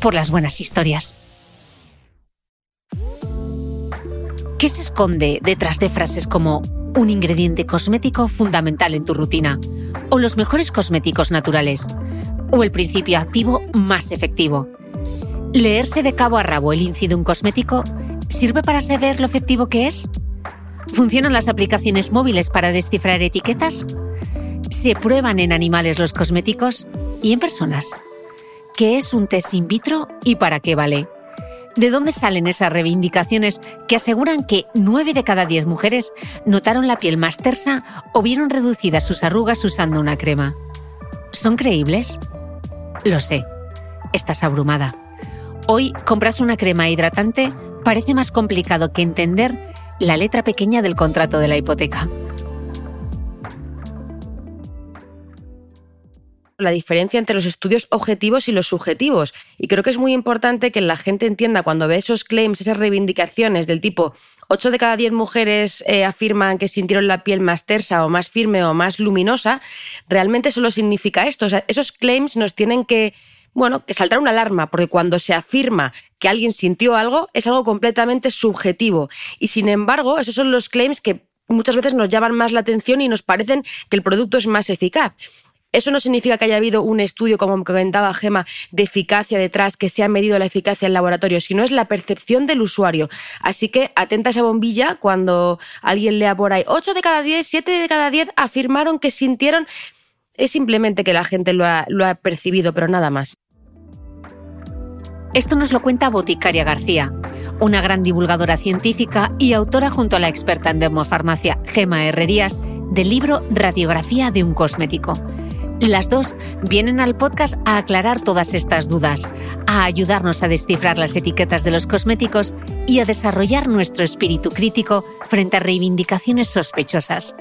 por las buenas historias. ¿Qué se esconde detrás de frases como un ingrediente cosmético fundamental en tu rutina? ¿O los mejores cosméticos naturales? ¿O el principio activo más efectivo? ¿Leerse de cabo a rabo el índice de un cosmético sirve para saber lo efectivo que es? ¿Funcionan las aplicaciones móviles para descifrar etiquetas? ¿Se prueban en animales los cosméticos y en personas? ¿Qué es un test in vitro y para qué vale? ¿De dónde salen esas reivindicaciones que aseguran que 9 de cada 10 mujeres notaron la piel más tersa o vieron reducidas sus arrugas usando una crema? ¿Son creíbles? Lo sé, estás abrumada. Hoy compras una crema hidratante parece más complicado que entender la letra pequeña del contrato de la hipoteca. La diferencia entre los estudios objetivos y los subjetivos. Y creo que es muy importante que la gente entienda cuando ve esos claims, esas reivindicaciones del tipo 8 de cada 10 mujeres eh, afirman que sintieron la piel más tersa o más firme o más luminosa, realmente solo significa esto. esos claims nos tienen que bueno, que saltar una alarma, porque cuando se afirma que alguien sintió algo, es algo completamente subjetivo. Y sin embargo, esos son los claims que muchas veces nos llaman más la atención y nos parecen que el producto es más eficaz. Eso no significa que haya habido un estudio, como comentaba Gema, de eficacia detrás, que se ha medido la eficacia en laboratorio, sino es la percepción del usuario. Así que atenta esa bombilla cuando alguien lea por ahí 8 de cada 10, 7 de cada 10 afirmaron que sintieron. Es simplemente que la gente lo ha, lo ha percibido, pero nada más. Esto nos lo cuenta Boticaria García, una gran divulgadora científica y autora junto a la experta en dermofarmacia Gema Herrerías del libro Radiografía de un cosmético Las dos vienen al podcast a aclarar todas estas dudas, a ayudarnos a descifrar las etiquetas de los cosméticos y a desarrollar nuestro espíritu crítico frente a reivindicaciones sospechosas.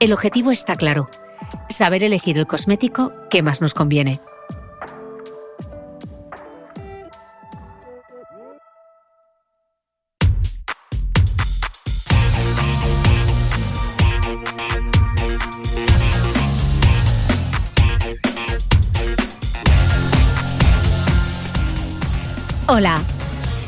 El objetivo está claro, saber elegir el cosmético que más nos conviene.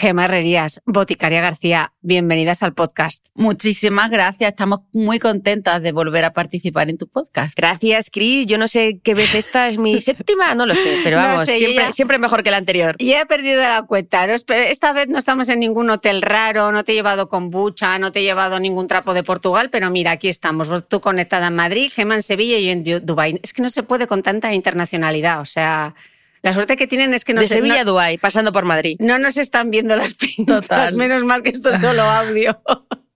Gemma Herrerías, Boticaria García, bienvenidas al podcast. Muchísimas gracias, estamos muy contentas de volver a participar en tu podcast. Gracias, Cris. Yo no sé qué vez esta es mi séptima, no lo sé, pero vamos, siempre, mejor que la anterior. Ya he perdido la cuenta. Esta vez no estamos en ningún hotel raro, no te he llevado kombucha, no te he llevado ningún trapo de Portugal, pero mira, aquí estamos. Tú conectada en Madrid, Gemma en Sevilla y yo en Dubái. Es que no se puede con tanta internacionalidad, o sea... La suerte que tienen es que no De Sevilla a Dubái, pasando por Madrid. No nos están viendo las pintas, menos mal que esto es solo audio.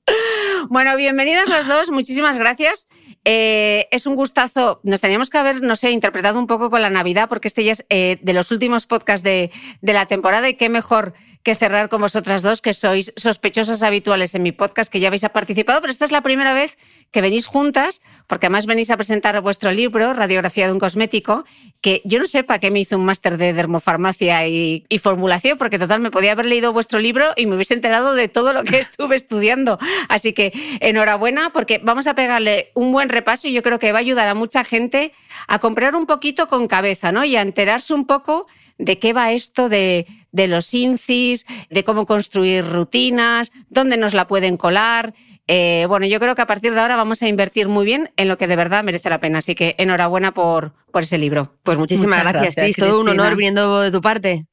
bueno, bienvenidas las dos, muchísimas gracias. Eh, es un gustazo. Nos teníamos que haber, no sé, interpretado un poco con la Navidad, porque este ya es eh, de los últimos podcasts de, de la temporada y qué mejor que cerrar con vosotras dos, que sois sospechosas habituales en mi podcast, que ya habéis participado, pero esta es la primera vez que venís juntas, porque además venís a presentar vuestro libro, Radiografía de un cosmético, que yo no sé para qué me hizo un máster de dermofarmacia y, y, formulación, porque total me podía haber leído vuestro libro y me hubiese enterado de todo lo que estuve estudiando. Así que enhorabuena, porque vamos a pegarle un buen repaso y yo creo que va a ayudar a mucha gente a comprar un poquito con cabeza, ¿no? Y a enterarse un poco de qué va esto de, los INCIS, de cómo construir rutinas, dónde nos la pueden colar. Eh, bueno, yo creo que a partir de ahora vamos a invertir muy bien en lo que de verdad merece la pena. Así que enhorabuena por, por ese libro. Pues muchísimas gracias, Cris. Todo un honor viniendo de tu parte.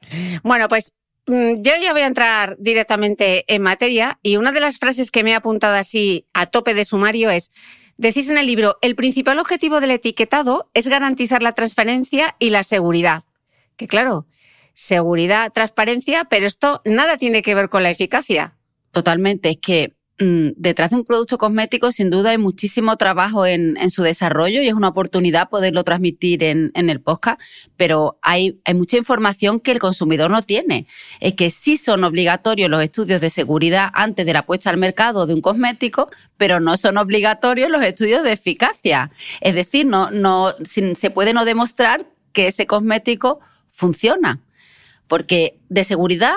Bueno, pues mm, yo ya voy a entrar directamente en materia y una de las frases que me he apuntado así a tope de sumario es, decís en el libro, el principal objetivo del etiquetado es garantizar la transparencia y la seguridad que claro, seguridad, transparencia, pero esto nada tiene que ver con la eficacia. Totalmente, es que mm, detrás de un producto cosmético sin duda hay muchísimo trabajo en, su desarrollo y es una oportunidad poderlo transmitir en, el podcast, pero hay, mucha información que el consumidor no tiene. Es que sí son obligatorios los estudios de seguridad antes de la puesta al mercado de un cosmético, pero no son obligatorios los estudios de eficacia. Es decir, no, no, se puede no demostrar que ese cosmético funciona, porque de seguridad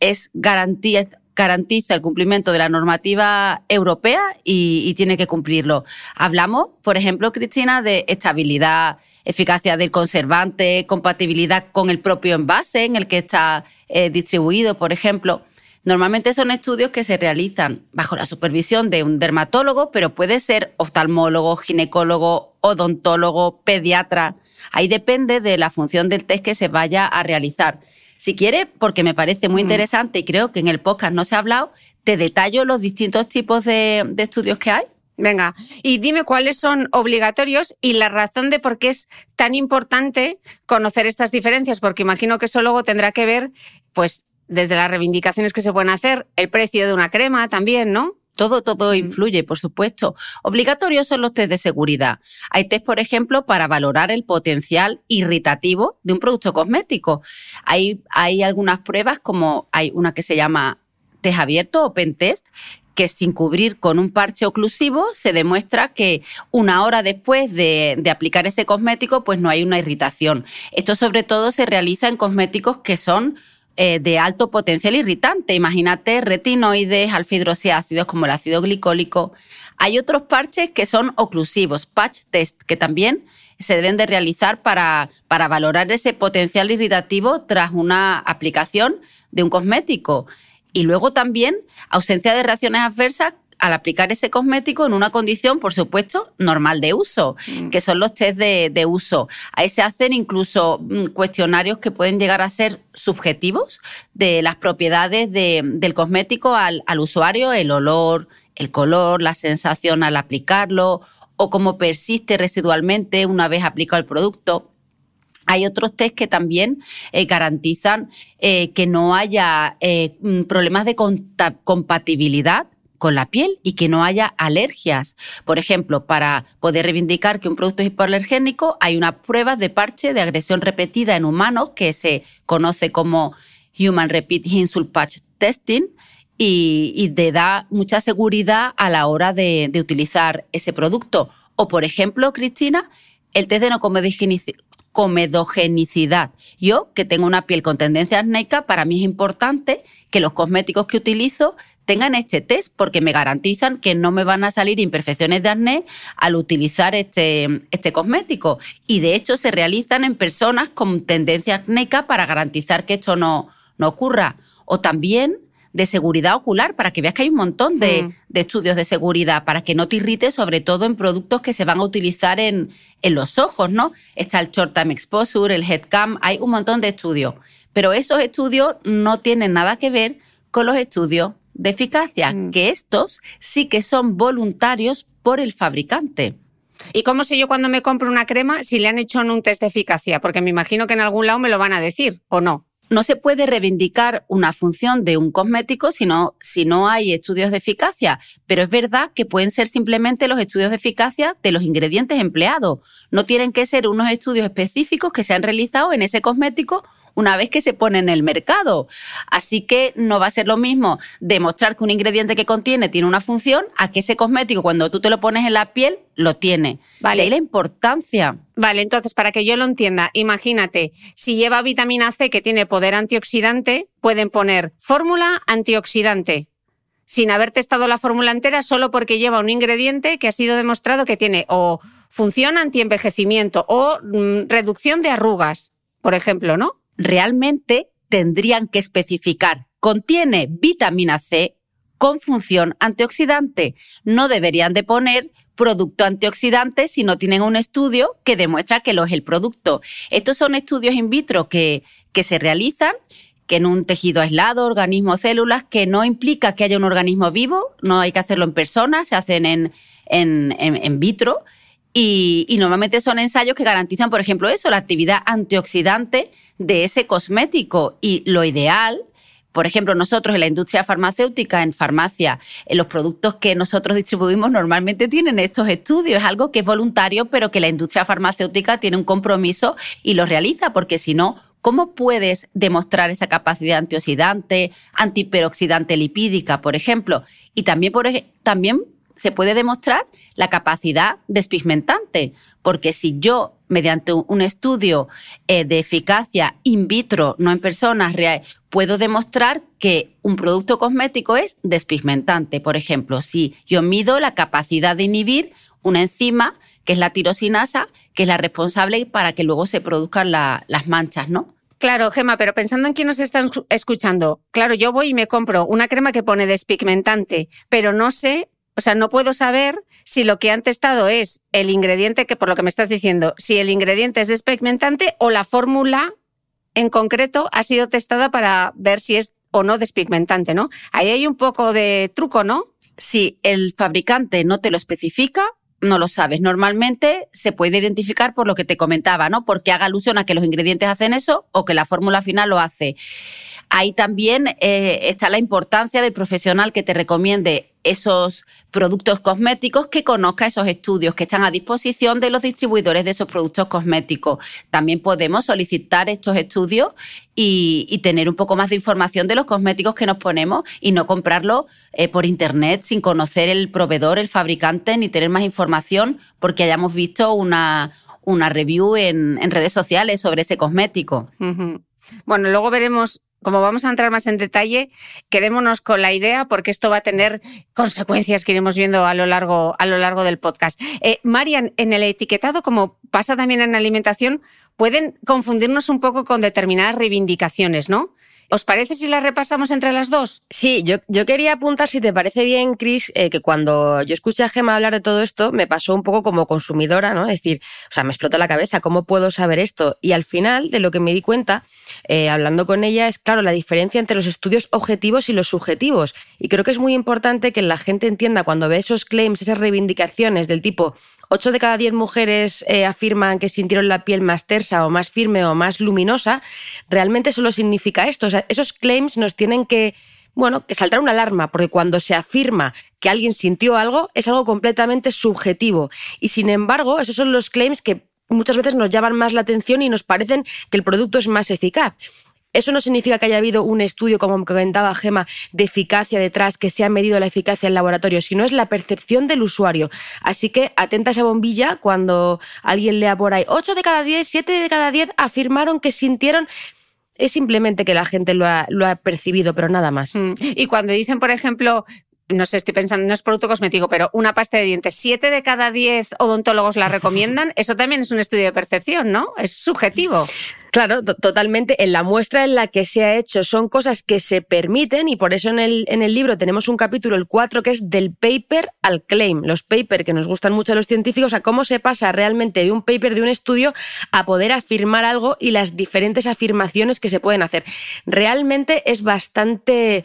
es garantiza el cumplimiento de la normativa europea y, tiene que cumplirlo. Hablamos, por ejemplo, Cristina, de estabilidad, eficacia del conservante, compatibilidad con el propio envase en el que está eh, distribuido, por ejemplo. Normalmente son estudios que se realizan bajo la supervisión de un dermatólogo, pero puede ser oftalmólogo, ginecólogo, odontólogo, pediatra. Ahí depende de la función del test que se vaya a realizar. Si quiere, porque me parece muy interesante y creo que en el podcast no se ha hablado, te detallo los distintos tipos de, estudios que hay. Venga, y dime cuáles son obligatorios y la razón de por qué es tan importante conocer estas diferencias, porque imagino que eso luego tendrá que ver, pues, desde las reivindicaciones que se pueden hacer, el precio de una crema también, ¿no? Todo, todo influye, por supuesto. Obligatorios son los test de seguridad. Hay test, por ejemplo, para valorar el potencial irritativo de un producto cosmético. Hay, hay algunas pruebas, como hay una que se llama test abierto, open test, que sin cubrir con un parche oclusivo se demuestra que una hora después de, de, aplicar ese cosmético, pues no hay una irritación. Esto sobre todo se realiza en cosméticos que son eh, de alto potencial irritante. Imagínate retinoides, alfa-hidroxiácidos como el ácido glicólico. Hay otros parches que son oclusivos, patch test, que también se deben de realizar para, para valorar ese potencial irritativo tras una aplicación de un cosmético. Y luego también ausencia de reacciones adversas al aplicar ese cosmético en una condición, por supuesto, normal de uso, mm. que son los test de, uso. Ahí se hacen incluso mm, cuestionarios que pueden llegar a ser subjetivos de las propiedades del cosmético al, al usuario, el olor, el color, la sensación al aplicarlo o cómo persiste residualmente una vez aplicado el producto. Hay otros test que también eh, garantizan eh, que no haya eh, mm, problemas de compatibilidad con la piel y que no haya alergias. Por ejemplo, para poder reivindicar que un producto es hipoalergénico, hay una prueba de parche de agresión repetida en humanos que se conoce como Human Repeat Insult Patch Testing y, te da mucha seguridad a la hora de, utilizar ese producto. O, por ejemplo, Cristina, el test de no comedogenicidad. Yo, que tengo una piel con tendencia acnéica, para mí es importante que los cosméticos que utilizo tengan este test porque me garantizan que no me van a salir imperfecciones de acné al utilizar este, este cosmético. Y de hecho se realizan en personas con tendencia acnéica para garantizar que esto no, no ocurra. O también de seguridad ocular, para que veas que hay un montón de, mm. estudios de seguridad, para que no te irrites, sobre todo en productos que se van a utilizar en, en los ojos, ¿no? Está el Short Time Exposure, el Headcam, hay un montón de estudios. Pero esos estudios no tienen nada que ver con los estudios de eficacia, mm. que estos sí que son voluntarios por el fabricante. ¿Y cómo sé yo cuando me compro una crema si le han hecho un test de eficacia? Porque me imagino que en algún lado me lo van a decir, ¿o no? no se puede reivindicar una función de un cosmético si no, si no hay estudios de eficacia, pero es verdad que pueden ser simplemente los estudios de eficacia de los ingredientes empleados. No tienen que ser unos estudios específicos que se han realizado en ese cosmético una vez que se pone en el mercado. Así que no va a ser lo mismo demostrar que un ingrediente que contiene tiene una función a que ese cosmético cuando tú te lo pones en la piel lo tiene. Vale. De la importancia. Vale, entonces para que yo lo entienda, imagínate, si lleva vitamina C que tiene poder antioxidante, pueden poner fórmula antioxidante sin haber testado la fórmula entera solo porque lleva un ingrediente que ha sido demostrado que tiene o función antienvejecimiento o mm, reducción de arrugas, por ejemplo, ¿no? Realmente tendrían que especificar contiene vitamina C con función antioxidante. No deberían de poner producto antioxidante si no tienen un estudio que demuestra que lo es el producto. Estos son estudios in vitro que, que se realizan que en un tejido aislado, organismos, células, que no implica que haya un organismo vivo, no hay que hacerlo en personas, se hacen en, en, en vitro y, normalmente son ensayos que garantizan, por ejemplo, eso, la actividad antioxidante de ese cosmético. Y lo ideal por ejemplo, nosotros en la industria farmacéutica, en farmacia, en los productos que nosotros distribuimos normalmente tienen estos estudios. Es algo que es voluntario, pero que la industria farmacéutica tiene un compromiso y lo realiza, porque si no, ¿cómo puedes demostrar esa capacidad antioxidante, antiperoxidante lipídica, por ejemplo? Y también, por, también se puede demostrar la capacidad despigmentante, porque si yo, mediante un estudio eh, de eficacia in vitro, no en personas reales, puedo demostrar que un producto cosmético es despigmentante, por ejemplo, si yo mido la capacidad de inhibir una enzima que es la tirosinasa, que es la responsable para que luego se produzcan las manchas, ¿no? Claro, Gema, pero pensando en quién nos están escuchando, claro, yo voy y me compro una crema que pone despigmentante, pero no sé o sea, no puedo saber si lo que han testado es el ingrediente que, por lo que me estás diciendo, si el ingrediente es despigmentante o la fórmula en concreto ha sido testada para ver si es o no despigmentante, ¿no? Ahí hay un poco de truco, ¿no? Si el fabricante no te lo especifica, no lo sabes. Normalmente se puede identificar por lo que te comentaba, ¿no? Porque haga alusión a que los ingredientes hacen eso o que la fórmula final lo hace. Ahí también eh, está la importancia del profesional que te recomiende esos productos cosméticos, que conozca esos estudios que están a disposición de los distribuidores de esos productos cosméticos. También podemos solicitar estos estudios y, tener un poco más de información de los cosméticos que nos ponemos y no comprarlo eh, por internet sin conocer el proveedor, el fabricante, ni tener más información porque hayamos visto una, una review en, redes sociales sobre ese cosmético. Bueno, luego veremos como vamos a entrar más en detalle, quedémonos con la idea porque esto va a tener consecuencias que iremos viendo a lo largo, a lo largo del podcast. Eh, Marian, en el etiquetado, como pasa también en alimentación, pueden confundirnos un poco con determinadas reivindicaciones, ¿no? ¿Os parece si las repasamos entre las dos? Sí, yo, yo quería apuntar, si te parece bien, Chris, eh, que cuando yo escuché a Gemma hablar de todo esto, me pasó un poco como consumidora, ¿no? Es decir, o sea, me explotó la cabeza, ¿cómo puedo saber esto? Y al final, de lo que me di cuenta, eh, hablando con ella, es claro la diferencia entre los estudios objetivos y los subjetivos. Y creo que es muy importante que la gente entienda cuando ve esos claims, esas reivindicaciones del tipo 8 de cada 10 mujeres eh, afirman que sintieron la piel más tersa o más firme o más luminosa, realmente solo significa esto. O sea, esos claims nos tienen que, bueno, que saltar una alarma, porque cuando se afirma que alguien sintió algo, es algo completamente subjetivo. Y sin embargo, esos son los claims que muchas veces nos llaman más la atención y nos parecen que el producto es más eficaz. Eso no significa que haya habido un estudio, como comentaba Gema, de eficacia detrás, que se ha medido la eficacia en laboratorio, sino es la percepción del usuario. Así que atenta a esa bombilla cuando alguien lea por ahí 8 de cada 10, 7 de cada 10 afirmaron que sintieron es simplemente que la gente lo ha, lo ha, percibido, pero nada más. Mm. Y cuando dicen, por ejemplo, no sé, estoy pensando, no es producto cosmético, pero una pasta de dientes, siete de cada diez odontólogos la recomiendan, eso también es un estudio de percepción, ¿no? Es subjetivo. Claro, totalmente. En la muestra en la que se ha hecho son cosas que se permiten y por eso en el, en el libro tenemos un capítulo, el 4, que es del paper al claim. Los papers que nos gustan mucho a los científicos, a cómo se pasa realmente de un paper, de un estudio, a poder afirmar algo y las diferentes afirmaciones que se pueden hacer. Realmente es bastante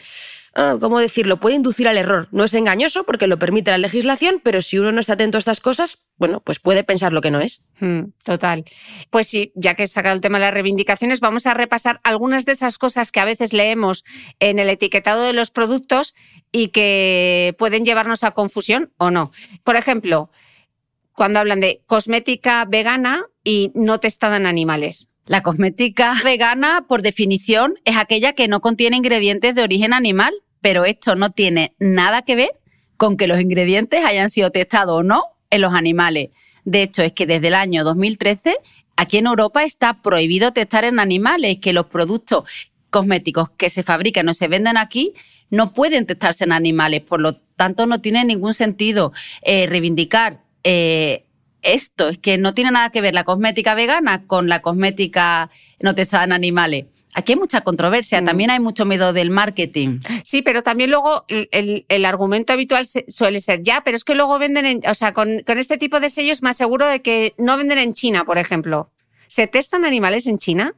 Ah, ¿cómo decirlo? Puede inducir al error. No es engañoso porque lo permite la legislación, pero si uno no está atento a estas cosas, bueno, pues puede pensar lo que no es. Hmm, total. Pues sí, ya que he sacado el tema de las reivindicaciones, vamos a repasar algunas de esas cosas que a veces leemos en el etiquetado de los productos y que pueden llevarnos a confusión o no. Por ejemplo, cuando hablan de cosmética vegana y no testada en animales. La cosmética vegana, por definición, es aquella que no contiene ingredientes de origen animal, pero esto no tiene nada que ver con que los ingredientes hayan sido testados o no en los animales. De hecho, es que desde el año 2013 aquí en Europa está prohibido testar en animales, que los productos cosméticos que se fabrican o se venden aquí no pueden testarse en animales. Por lo tanto, no tiene ningún sentido eh, reivindicar eh, esto, es que no tiene nada que ver la cosmética vegana con la cosmética no testada en animales. Aquí hay mucha controversia, mm. también hay mucho miedo del marketing. Sí, pero también luego el, argumento habitual suele ser ya, pero es que luego venden, en, o sea, con, con este tipo de sellos más seguro de que no venden en China, por ejemplo. ¿Se testan animales en China?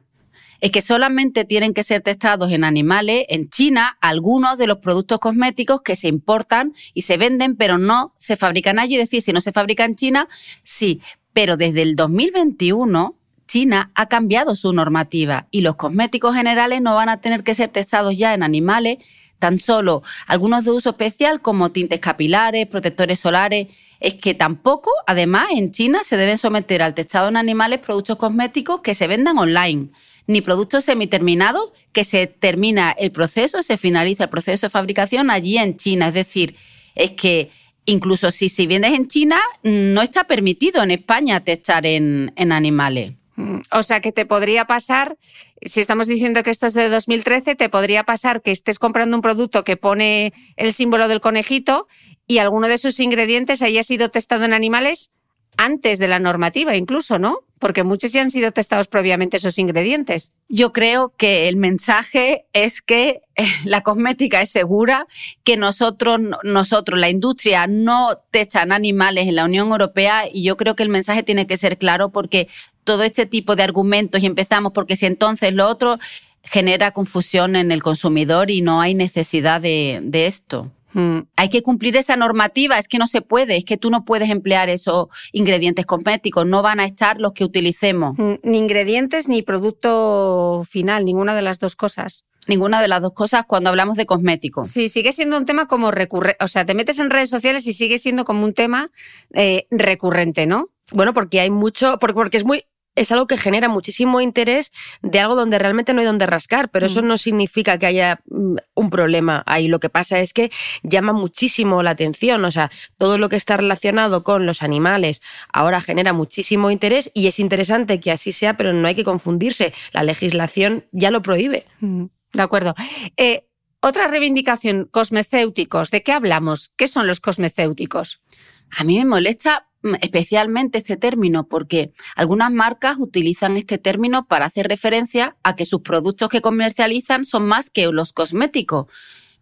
Es que solamente tienen que ser testados en animales en China algunos de los productos cosméticos que se importan y se venden, pero no se fabrican allí. Es decir, si no se fabrica en China, sí. Pero desde el 2021 China ha cambiado su normativa y los cosméticos generales no van a tener que ser testados ya en animales, tan solo algunos de uso especial como tintes capilares, protectores solares. Es que tampoco, además, en China se deben someter al testado en animales productos cosméticos que se vendan online ni productos semiterminados, que se termina el proceso, se finaliza el proceso de fabricación allí en China. Es decir, es que incluso si, si vienes en China, no está permitido en España testar en, en animales. Mm, o sea que te podría pasar, si estamos diciendo que esto es de 2013, te podría pasar que estés comprando un producto que pone el símbolo del conejito y alguno de sus ingredientes haya sido testado en animales antes de la normativa incluso, ¿no? Porque muchos ya han sido testados previamente esos ingredientes. Yo creo que el mensaje es que eh, la cosmética es segura, que nosotros, nosotros, la industria, no testan animales en la Unión Europea y yo creo que el mensaje tiene que ser claro porque todo este tipo de argumentos y empezamos porque si entonces lo otro genera confusión en el consumidor y no hay necesidad de esto. Mm. Hay que cumplir esa normativa, es que no se puede, es que tú no puedes emplear esos ingredientes cosméticos, no van a estar los que utilicemos. Mm, ni ingredientes ni producto final, ninguna de las dos cosas. Ninguna de las dos cosas cuando hablamos de cosméticos. Sí, sigue siendo un tema como recurrente, o sea, te metes en redes sociales y sigue siendo como un tema eh, recurrente, ¿no? Bueno, porque hay mucho, porque es muy es algo que genera muchísimo interés de algo donde realmente no hay donde rascar, pero eso mm. no significa que haya mm, un problema ahí. Lo que pasa es que llama muchísimo la atención, o sea, todo lo que está relacionado con los animales ahora genera muchísimo interés y es interesante que así sea, pero no hay que confundirse. La legislación ya lo prohíbe. Mm. De acuerdo. Eh, otra reivindicación, cosmecéuticos. ¿De qué hablamos? ¿Qué son los cosmecéuticos? A mí me molesta especialmente este término porque algunas marcas utilizan este término para hacer referencia a que sus productos que comercializan son más que los cosméticos.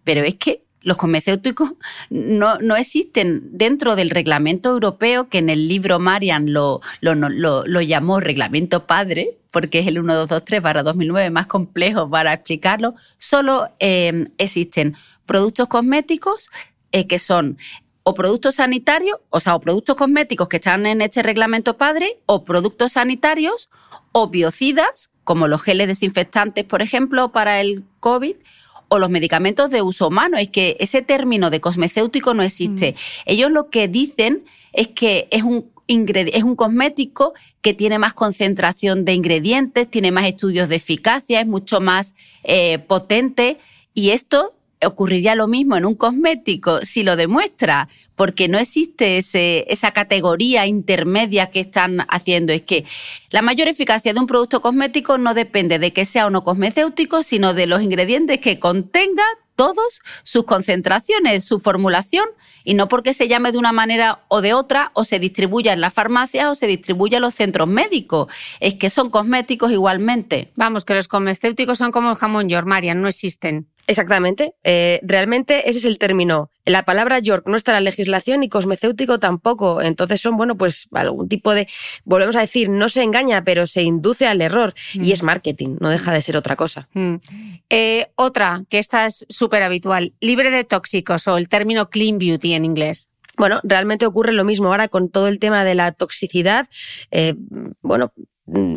Pero es que los farmacéuticos no, no, existen dentro del reglamento europeo, que en el libro Marian lo, lo, llamó reglamento padre, porque es el 1223 para 2009 más complejo para explicarlo, solo eh, existen productos cosméticos eh, que son o productos sanitarios, o sea, o productos cosméticos que están en este reglamento padre, o productos sanitarios, o biocidas, como los geles desinfectantes, por ejemplo, para el COVID, o los medicamentos de uso humano. Es que ese término de cosmecéutico no existe. Mm. Ellos lo que dicen es que es un, es un cosmético que tiene más concentración de ingredientes, tiene más estudios de eficacia, es mucho más eh, potente. Y esto ocurriría lo mismo en un cosmético si lo demuestra, porque no existe ese, esa categoría intermedia que están haciendo. Es que la mayor eficacia de un producto cosmético no depende de que sea o no cosmecéutico, sino de los ingredientes que contenga todos sus concentraciones, su formulación, y no porque se llame de una manera o de otra, o se distribuya en las farmacias o se distribuya en los centros médicos. Es que son cosméticos igualmente. Vamos, que los cosmecéuticos son como el jamón york, Marian, no existen. Exactamente. Eh, realmente ese es el término. La palabra York no está en la legislación y cosmecéutico tampoco. Entonces son, bueno, pues algún tipo de, volvemos a decir, no se engaña, pero se induce al error. Y mm. es marketing, no deja de ser otra cosa. Mm. Eh, otra, que esta es súper habitual, libre de tóxicos o el término clean beauty en inglés. Bueno, realmente ocurre lo mismo ahora con todo el tema de la toxicidad. Eh, bueno,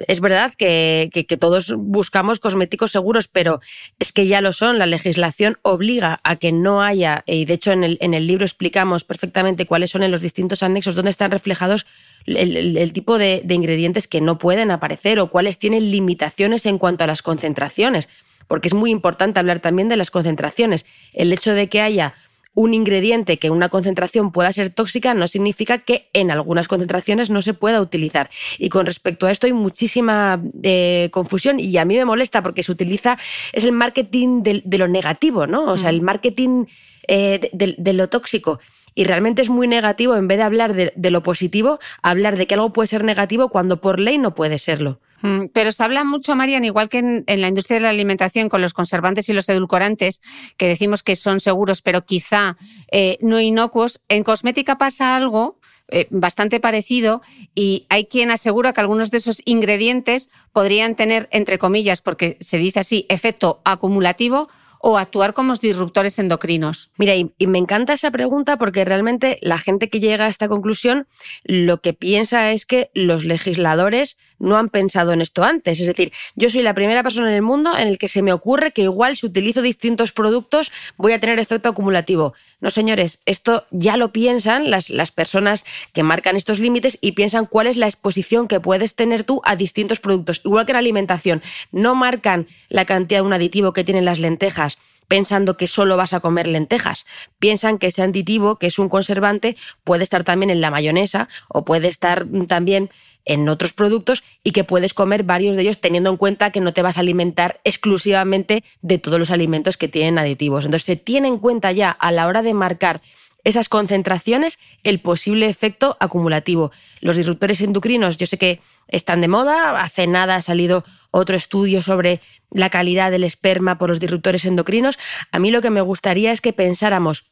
es verdad que, todos buscamos cosméticos seguros, pero es que ya lo son. La legislación obliga a que no haya, y de hecho en el, libro explicamos perfectamente cuáles son en los distintos anexos donde están reflejados el, tipo de ingredientes que no pueden aparecer o cuáles tienen limitaciones en cuanto a las concentraciones. Porque es muy importante hablar también de las concentraciones. El hecho de que haya un ingrediente que en una concentración pueda ser tóxica no significa que en algunas concentraciones no se pueda utilizar. Y con respecto a esto hay muchísima eh, confusión y a mí me molesta porque se utiliza, es el marketing de, lo negativo, ¿no? O sea, el marketing eh, de, lo tóxico. Y realmente es muy negativo, en vez de hablar de, lo positivo, hablar de que algo puede ser negativo cuando por ley no puede serlo. Mm, pero se habla mucho, Marian, igual que en, la industria de la alimentación con los conservantes y los edulcorantes, que decimos que son seguros, pero quizá eh, no inocuos. En cosmética pasa algo eh, bastante parecido y hay quien asegura que algunos de esos ingredientes podrían tener, entre comillas, porque se dice así, efecto acumulativo o actuar como disruptores endocrinos? Mira, y, me encanta esa pregunta porque realmente la gente que llega a esta conclusión lo que piensa es que los legisladores no han pensado en esto antes. Es decir, yo soy la primera persona en el mundo en el que se me ocurre que igual si utilizo distintos productos voy a tener efecto acumulativo. No, señores, esto ya lo piensan las, las personas que marcan estos límites y piensan cuál es la exposición que puedes tener tú a distintos productos. Igual que en alimentación, no marcan la cantidad de un aditivo que tienen las lentejas pensando que solo vas a comer lentejas. Piensan que ese aditivo, que es un conservante, puede estar también en la mayonesa o puede estar también en otros productos y que puedes comer varios de ellos teniendo en cuenta que no te vas a alimentar exclusivamente de todos los alimentos que tienen aditivos. Entonces se tiene en cuenta ya a la hora de marcar esas concentraciones el posible efecto acumulativo. Los disruptores endocrinos yo sé que están de moda, hace nada ha salido otro estudio sobre la calidad del esperma por los disruptores endocrinos. A mí lo que me gustaría es que pensáramos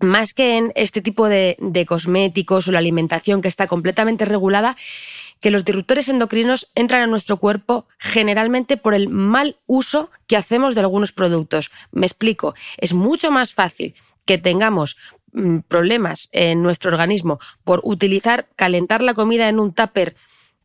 más que en este tipo de, cosméticos o la alimentación que está completamente regulada, que los disruptores endocrinos entran a nuestro cuerpo generalmente por el mal uso que hacemos de algunos productos. Me explico, es mucho más fácil que tengamos mm, problemas en nuestro organismo por utilizar, calentar la comida en un tupper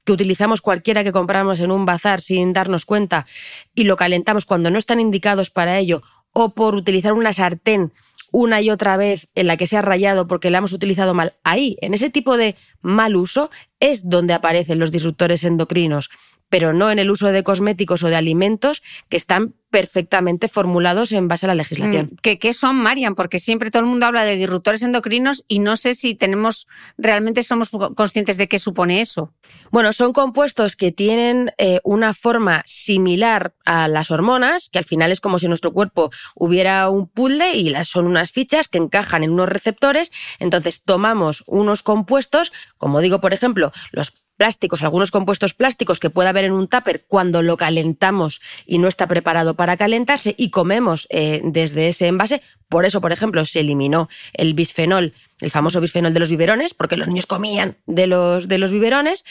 que utilizamos cualquiera que compramos en un bazar sin darnos cuenta y lo calentamos cuando no están indicados para ello, o por utilizar una sartén una y otra vez en la que se ha rayado porque la hemos utilizado mal, ahí, en ese tipo de mal uso, es donde aparecen los disruptores endocrinos. Pero no en el uso de cosméticos o de alimentos que están perfectamente formulados en base a la legislación. Mm, ¿Qué, ¿Qué, son, Marian? Porque siempre todo el mundo habla de disruptores endocrinos y no sé si tenemos realmente somos conscientes de qué supone eso. Bueno, son compuestos que tienen eh, una forma similar a las hormonas, que al final es como si en nuestro cuerpo hubiera un puzzle y las son unas fichas que encajan en unos receptores. Entonces tomamos unos compuestos, como digo, por ejemplo, los plásticos, algunos compuestos plásticos que pueda haber en un tupper cuando lo calentamos y no está preparado para calentarse y comemos eh, desde ese envase. Por eso, por ejemplo, se eliminó el bisfenol, el famoso bisfenol de los biberones, porque los niños comían de los, de los biberones.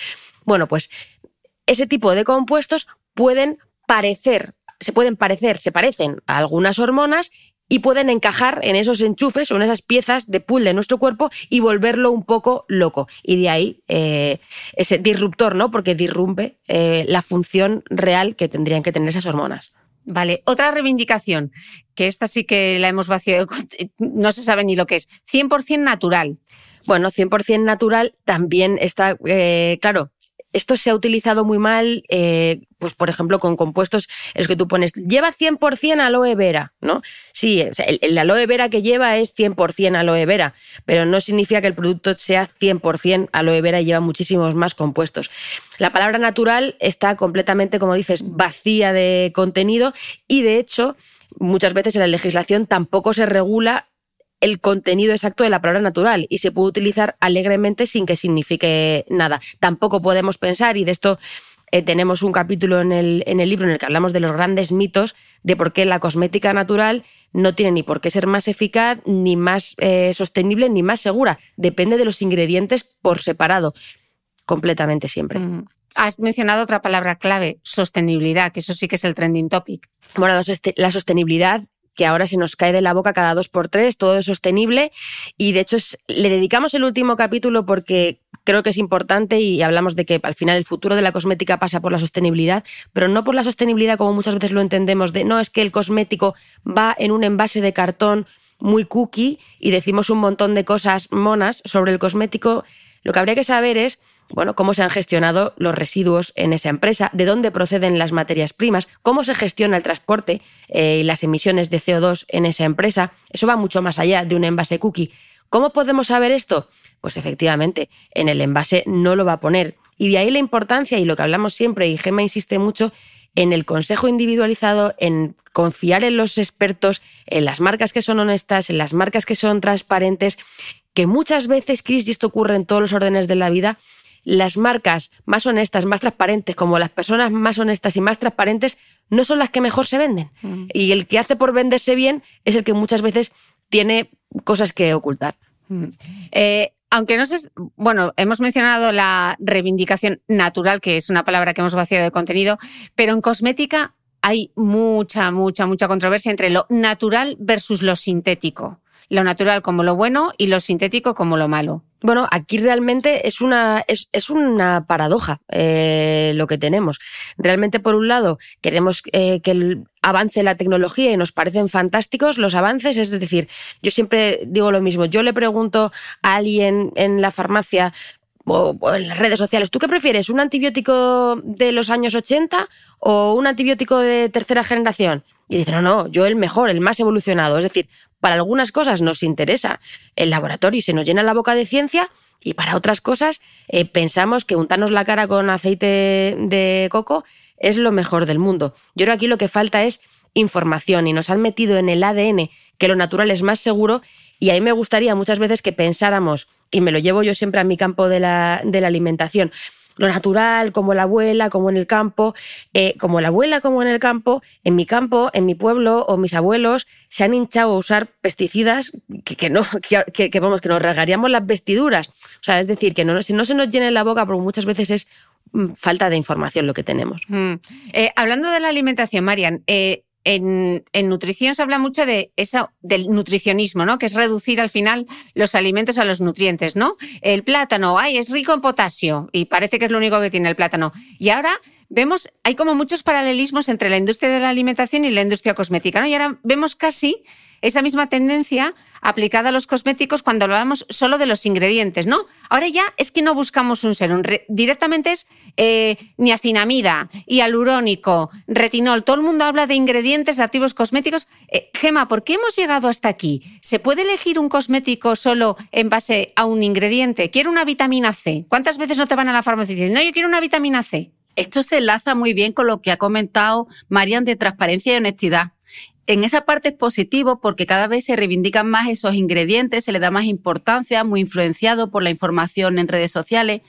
Bueno, pues ese tipo de compuestos pueden parecer, se pueden parecer, se parecen a algunas hormonas y pueden encajar en esos enchufes o en esas piezas de pool de nuestro cuerpo y volverlo un poco loco. Y de ahí eh, ese disruptor, ¿no? Porque disrumpe eh, la función real que tendrían que tener esas hormonas. Vale, otra reivindicación, que esta sí que la hemos vaciado, no se sabe ni lo que es, 100% natural. Bueno, 100% natural también está, eh, claro, esto se ha utilizado muy mal, eh, pues por ejemplo, con compuestos los que tú pones, lleva 100% aloe vera, ¿no? Sí, el, aloe vera que lleva es 100% aloe vera, pero no significa que el producto sea 100% aloe vera y lleva muchísimos más compuestos. La palabra natural está completamente, como dices, vacía de contenido y de hecho, muchas veces en la legislación tampoco se regula el contenido exacto de la palabra natural y se puede utilizar alegremente sin que signifique nada. Tampoco podemos pensar, y de esto eh, tenemos un capítulo en el, en el libro en el que hablamos de los grandes mitos de por qué la cosmética natural no tiene ni por qué ser más eficaz, ni más eh, sostenible, ni más segura. Depende de los ingredientes por separado, completamente siempre. Mm. Has mencionado otra palabra clave, sostenibilidad, que eso sí que es el trending topic. Bueno, la sostenibilidad que ahora se nos cae de la boca cada dos por tres, todo es sostenible y de hecho le dedicamos el último capítulo porque creo que es importante y hablamos de que al final el futuro de la cosmética pasa por la sostenibilidad, pero no por la sostenibilidad como muchas veces lo entendemos de no es que el cosmético va en un envase de cartón muy cookie y decimos un montón de cosas monas sobre el cosmético. Lo que habría que saber es bueno, cómo se han gestionado los residuos en esa empresa, de dónde proceden las materias primas, cómo se gestiona el transporte eh, y las emisiones de CO2 en esa empresa. Eso va mucho más allá de un envase cookie. ¿Cómo podemos saber esto? Pues efectivamente, en el envase no lo va a poner. Y de ahí la importancia y lo que hablamos siempre, y Gemma insiste mucho, en el consejo individualizado, en confiar en los expertos, en las marcas que son honestas, en las marcas que son transparentes, que muchas veces, Chris, y esto ocurre en todos los órdenes de la vida, las marcas más honestas, más transparentes, como las personas más honestas y más transparentes, no son las que mejor se venden. Mm. Y el que hace por venderse bien es el que muchas veces tiene cosas que ocultar. Mm. Eh, aunque no sé, bueno, hemos mencionado la reivindicación natural, que es una palabra que hemos vaciado de contenido, pero en cosmética hay mucha, mucha, mucha controversia entre lo natural versus lo sintético. Lo natural como lo bueno y lo sintético como lo malo. Bueno, aquí realmente es una, es, una paradoja eh, lo que tenemos. Realmente, por un lado, queremos eh, que avance la tecnología y nos parecen fantásticos los avances. Es decir, yo siempre digo lo mismo. Yo le pregunto a alguien en la farmacia o, en las redes sociales, ¿tú qué prefieres? ¿Un antibiótico de los años 80 o un antibiótico de tercera generación? Y dice, no, no, yo el mejor, el más evolucionado. Es decir, para algunas cosas nos interesa el laboratorio y se nos llena la boca de ciencia y para otras cosas eh, pensamos que untarnos la cara con aceite de coco es lo mejor del mundo. Yo creo que aquí lo que falta es información y nos han metido en el ADN que lo natural es más seguro y ahí me gustaría muchas veces que pensáramos, y me lo llevo yo siempre a mi campo de la alimentación, lo natural, como la abuela, como en el campo, eh, como la abuela, como en el campo, en mi campo, en mi pueblo o mis abuelos se han hinchado a usar pesticidas que, no, que, vamos, que nos regaríamos las vestiduras. O sea, es decir, que no, si no se nos llene la boca, porque muchas veces es mm, falta de información lo que tenemos. Mm. Eh, hablando de la alimentación, Marian, eh, en, nutrición se habla mucho de eso, del nutricionismo, ¿no? Que es reducir al final los alimentos a los nutrientes, ¿no? El plátano, ay, es rico en potasio y parece que es lo único que tiene el plátano. Y ahora vemos, hay como muchos paralelismos entre la industria de la alimentación y la industria cosmética, ¿no? Y ahora vemos casi esa misma tendencia aplicada a los cosméticos cuando hablamos solo de los ingredientes, ¿no? Ahora ya es que no buscamos un serum, directamente es eh, niacinamida, hialurónico, retinol, todo el mundo habla de ingredientes de activos cosméticos. Eh, Gema, ¿por qué hemos llegado hasta aquí? ¿Se puede elegir un cosmético solo en base a un ingrediente? Quiero una vitamina C. ¿Cuántas veces no te van a la farmacia y dicen, no, yo quiero una vitamina C? Esto se enlaza muy bien con lo que ha comentado Marian de transparencia y honestidad. En esa parte es positivo porque cada vez se reivindican más esos ingredientes, se le da más importancia, muy influenciado por la información en redes sociales.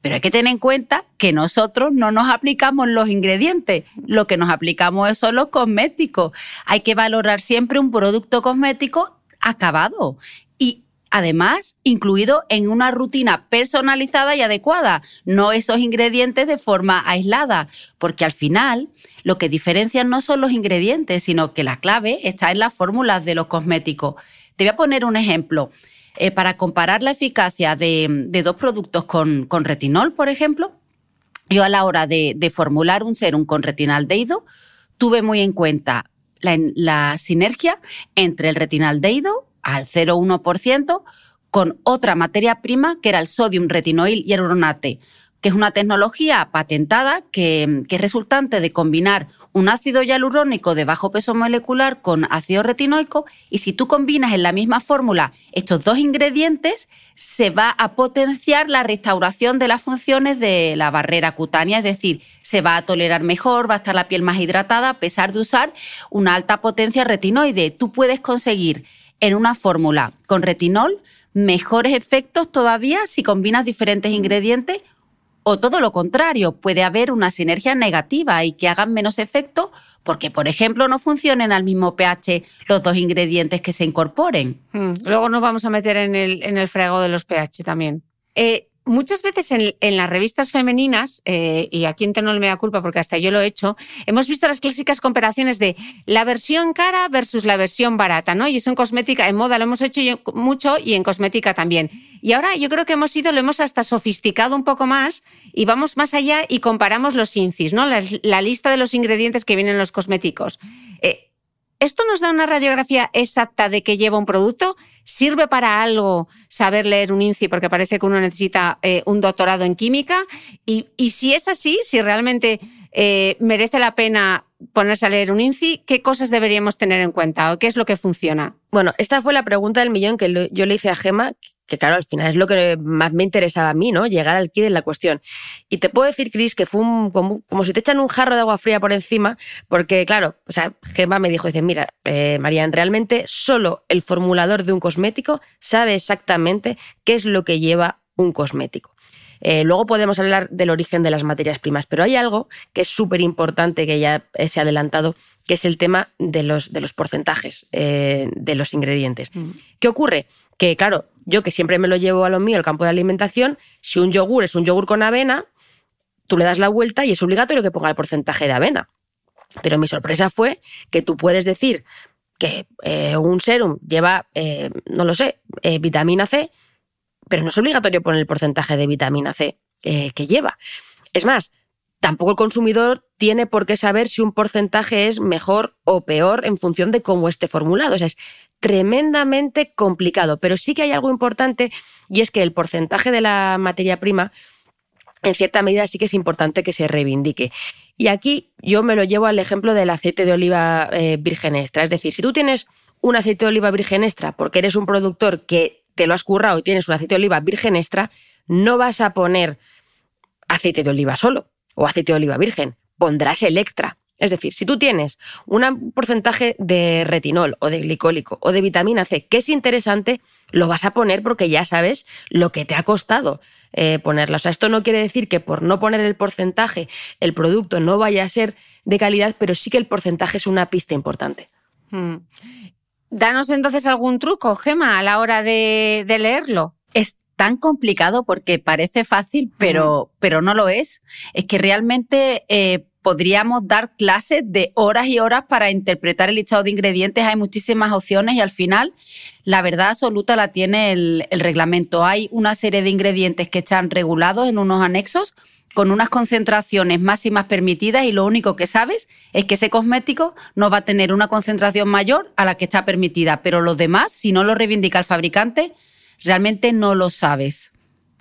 Pero hay que tener en cuenta que nosotros no nos aplicamos los ingredientes, lo que nos aplicamos son los cosméticos. Hay que valorar siempre un producto cosmético acabado. Además incluido en una rutina personalizada y adecuada, no esos ingredientes de forma aislada, porque al final lo que diferencian no son los ingredientes, sino que la clave está en las fórmulas de los cosméticos. Te voy a poner un ejemplo. Eh, para comparar la eficacia de, dos productos con, retinol, por ejemplo, yo a la hora de, formular un serum con retinal deido, tuve muy en cuenta la, la sinergia entre el retinal deido al 0,1% con otra materia prima que era el sodium retinoil hieronate, que es una tecnología patentada que, es resultante de combinar un ácido hialurónico de bajo peso molecular con ácido retinoico y si tú combinas en la misma fórmula estos dos ingredientes, se va a potenciar la restauración de las funciones de la barrera cutánea, es decir, se va a tolerar mejor, va a estar la piel más hidratada a pesar de usar una alta potencia retinoide. Tú puedes conseguir en una fórmula con retinol mejores efectos todavía si combinas diferentes ingredientes o todo lo contrario, puede haber una sinergia negativa y que hagan menos efecto porque, por ejemplo, no funcionen al mismo pH los dos ingredientes que se incorporen. Hmm, luego nos vamos a meter en el, en el frego de los pH también. Eh, muchas veces en, las revistas femeninas, eh, y aquí en no me da culpa porque hasta yo lo he hecho, hemos visto las clásicas comparaciones de la versión cara versus la versión barata, ¿no? Y eso en cosmética, en moda lo hemos hecho mucho y en cosmética también. Y ahora yo creo que hemos ido, lo hemos hasta sofisticado un poco más y vamos más allá y comparamos los INCIS, ¿no? La, lista de los ingredientes que vienen en los cosméticos. Eh, ¿Esto nos da una radiografía exacta de qué lleva un producto? ¿Sirve para algo saber leer un INCI? Porque parece que uno necesita eh, un doctorado en química. Y, si es así, si realmente eh, merece la pena ponerse a leer un INCI, ¿qué cosas deberíamos tener en cuenta o qué es lo que funciona? Bueno, esta fue la pregunta del millón que yo le hice a Gema, que claro, al final es lo que más me interesaba a mí, ¿no? Llegar al kit de la cuestión. Y te puedo decir, Chris, que fue como, si te echan un jarro de agua fría por encima, porque claro, o sea, Gemma me dijo, dice, mira, eh, Marian, realmente solo el formulador de un cosmético sabe exactamente qué es lo que lleva un cosmético. Eh, luego podemos hablar del origen de las materias primas, pero hay algo que es súper importante que ya se ha adelantado, que es el tema de los, de los porcentajes eh, de los ingredientes. Mm. ¿Qué ocurre? Que, claro, yo que siempre me lo llevo a lo mío, al campo de alimentación, si un yogur es un yogur con avena, tú le das la vuelta y es obligatorio que ponga el porcentaje de avena. Pero mi sorpresa fue que tú puedes decir que eh, un serum lleva, eh, no lo sé, eh, vitamina C, pero no es obligatorio poner el porcentaje de vitamina C que lleva. Es más, tampoco el consumidor tiene por qué saber si un porcentaje es mejor o peor en función de cómo esté formulado. O sea, es tremendamente complicado, pero sí que hay algo importante y es que el porcentaje de la materia prima en cierta medida sí que es importante que se reivindique. Y aquí yo me lo llevo al ejemplo del aceite de oliva eh, virgen extra. Es decir, si tú tienes un aceite de oliva virgen extra porque eres un productor que te lo has currado y tienes un aceite de oliva virgen extra, no vas a poner aceite de oliva solo o aceite de oliva virgen, pondrás el extra. Es decir, si tú tienes un porcentaje de retinol o de glicólico o de vitamina C que es interesante, lo vas a poner porque ya sabes lo que te ha costado eh, ponerlo. O sea, esto no quiere decir que por no poner el porcentaje el producto no vaya a ser de calidad, pero sí que el porcentaje es una pista importante. Hmm. Danos entonces algún truco, Gema, a la hora de, leerlo. Es tan complicado porque parece fácil, pero, pero no lo es. Es que realmente eh, podríamos dar clases de horas y horas para interpretar el listado de ingredientes. Hay muchísimas opciones y al final la verdad absoluta la tiene el, reglamento. Hay una serie de ingredientes que están regulados en unos anexos con unas concentraciones máximas permitidas y lo único que sabes es que ese cosmético no va a tener una concentración mayor a la que está permitida, pero los demás, si no lo reivindica el fabricante, realmente no lo sabes.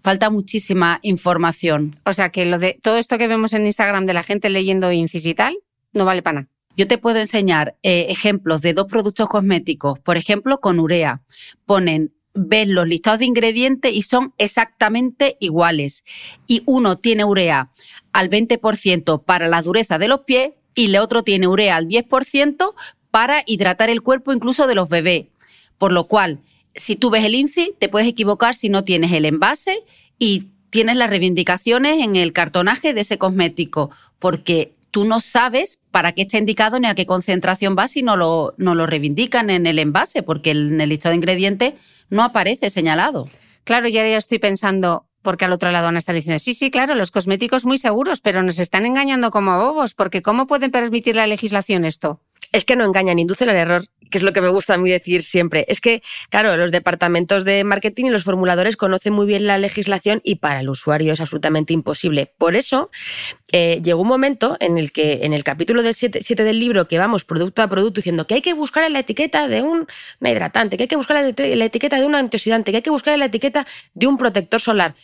Falta muchísima información. O sea que lo de todo esto que vemos en Instagram de la gente leyendo Incis y tal, no vale para nada. Yo te puedo enseñar eh, ejemplos de dos productos cosméticos, por ejemplo, con urea. Ponen ves los listados de ingredientes y son exactamente iguales. Y uno tiene urea al 20% para la dureza de los pies y el otro tiene urea al 10% para hidratar el cuerpo incluso de los bebés. Por lo cual, si tú ves el INCI, te puedes equivocar si no tienes el envase y tienes las reivindicaciones en el cartonaje de ese cosmético, porque tú no sabes para qué está indicado ni a qué concentración va si no lo, no lo reivindican en el envase, porque en el listado de ingredientes no aparece señalado. Claro, y ahora ya estoy pensando, porque al otro lado van a estar diciendo, sí, sí, claro, los cosméticos muy seguros, pero nos están engañando como bobos, porque ¿cómo pueden permitir la legislación esto? Es que no engañan, inducen al error que es lo que me gusta a mí decir siempre. Es que, claro, los departamentos de marketing y los formuladores conocen muy bien la legislación y para el usuario es absolutamente imposible. Por eso, eh, llegó un momento en el que en el capítulo 7, del libro que vamos producto a producto diciendo que hay que buscar en la etiqueta de un, hidratante, que hay que buscar la etiqueta de un antioxidante, que hay que buscar en la etiqueta de un protector solar.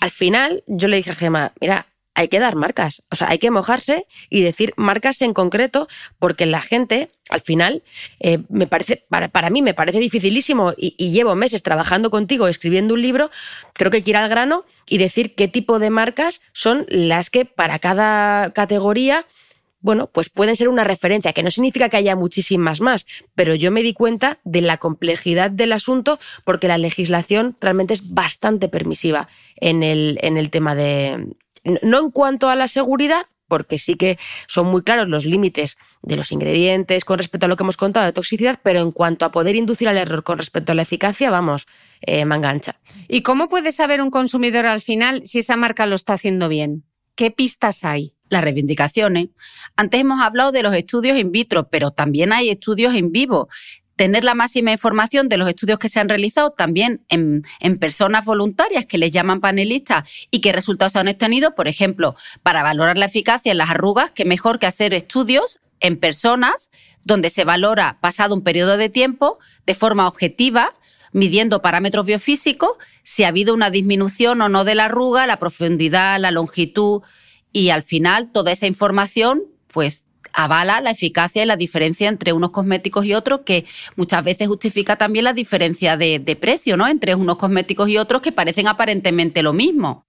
Al final, yo le dije a Gema, mira, hay que dar marcas, o sea, hay que mojarse y decir marcas en concreto, porque la gente, al final, eh, me parece, para, para, mí me parece dificilísimo y, llevo meses trabajando contigo, escribiendo un libro, creo que hay que ir al grano y decir qué tipo de marcas son las que para cada categoría bueno, pues pueden ser una referencia, que no significa que haya muchísimas más, pero yo me di cuenta de la complejidad del asunto porque la legislación realmente es bastante permisiva en el, en el tema de, no en cuanto a la seguridad, porque sí que son muy claros los límites de los ingredientes con respecto a lo que hemos contado de toxicidad, pero en cuanto a poder inducir al error con respecto a la eficacia, vamos, eh, mangancha. ¿Y cómo puede saber un consumidor al final si esa marca lo está haciendo bien? ¿Qué pistas hay? Las reivindicaciones. Antes hemos hablado de los estudios in vitro, pero también hay estudios en vivo tener la máxima información de los estudios que se han realizado también en, personas voluntarias que les llaman panelistas y qué resultados han obtenido, por ejemplo, para valorar la eficacia en las arrugas, que mejor que hacer estudios en personas donde se valora pasado un periodo de tiempo de forma objetiva midiendo parámetros biofísicos, si ha habido una disminución o no de la arruga, la profundidad, la longitud y al final toda esa información pues avala la eficacia y la diferencia entre unos cosméticos y otros, que muchas veces justifica también la diferencia de, de precio, ¿no? Entre unos cosméticos y otros que parecen aparentemente lo mismo.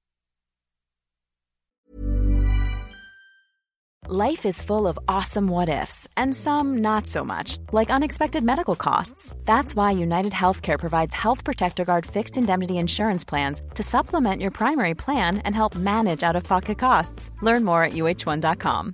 Life is full of awesome what ifs, and some not so much, like unexpected medical costs. That's why United Healthcare provides Health Protector Guard fixed indemnity insurance plans to supplement your primary plan and help manage out of pocket costs. Learn more at uh1.com.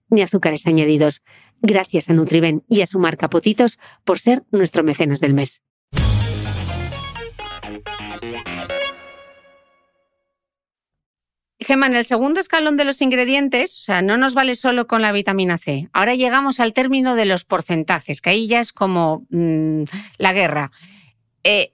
ni azúcares añadidos. Gracias a Nutriben y a su marca Potitos por ser nuestro mecenas del mes. Gemma, en el segundo escalón de los ingredientes, o sea, no nos vale solo con la vitamina C. Ahora llegamos al término de los porcentajes, que ahí ya es como mm, la guerra. Eh,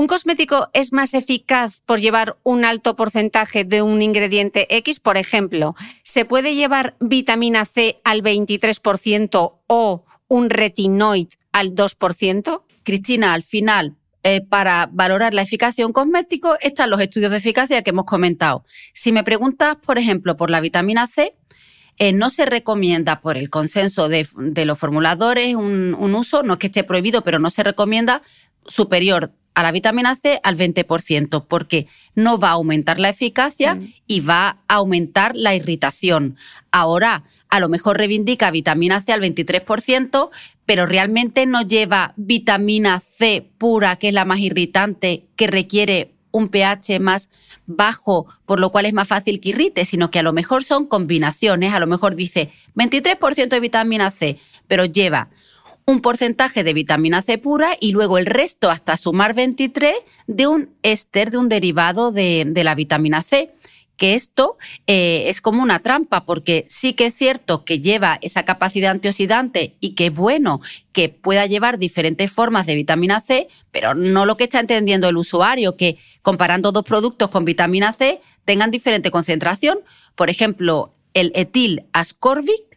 ¿Un cosmético es más eficaz por llevar un alto porcentaje de un ingrediente X? Por ejemplo, ¿se puede llevar vitamina C al 23% o un retinoid al 2%? Cristina, al final, eh, para valorar la eficacia de un cosmético están los estudios de eficacia que hemos comentado. Si me preguntas, por ejemplo, por la vitamina C, eh, no se recomienda por el consenso de, los formuladores un, un, uso, no es que esté prohibido, pero no se recomienda superior a la vitamina C al 20%, porque no va a aumentar la eficacia mm. y va a aumentar la irritación. Ahora, a lo mejor reivindica vitamina C al 23%, pero realmente no lleva vitamina C pura, que es la más irritante, que requiere un pH más bajo, por lo cual es más fácil que irrite, sino que a lo mejor son combinaciones, a lo mejor dice 23% de vitamina C, pero lleva un porcentaje de vitamina C pura y luego el resto hasta sumar 23 de un éster, de un derivado de, la vitamina C que esto eh, es como una trampa, porque sí que es cierto que lleva esa capacidad antioxidante y que es bueno que pueda llevar diferentes formas de vitamina C, pero no lo que está entendiendo el usuario, que comparando dos productos con vitamina C tengan diferente concentración. Por ejemplo, el etil ascorbic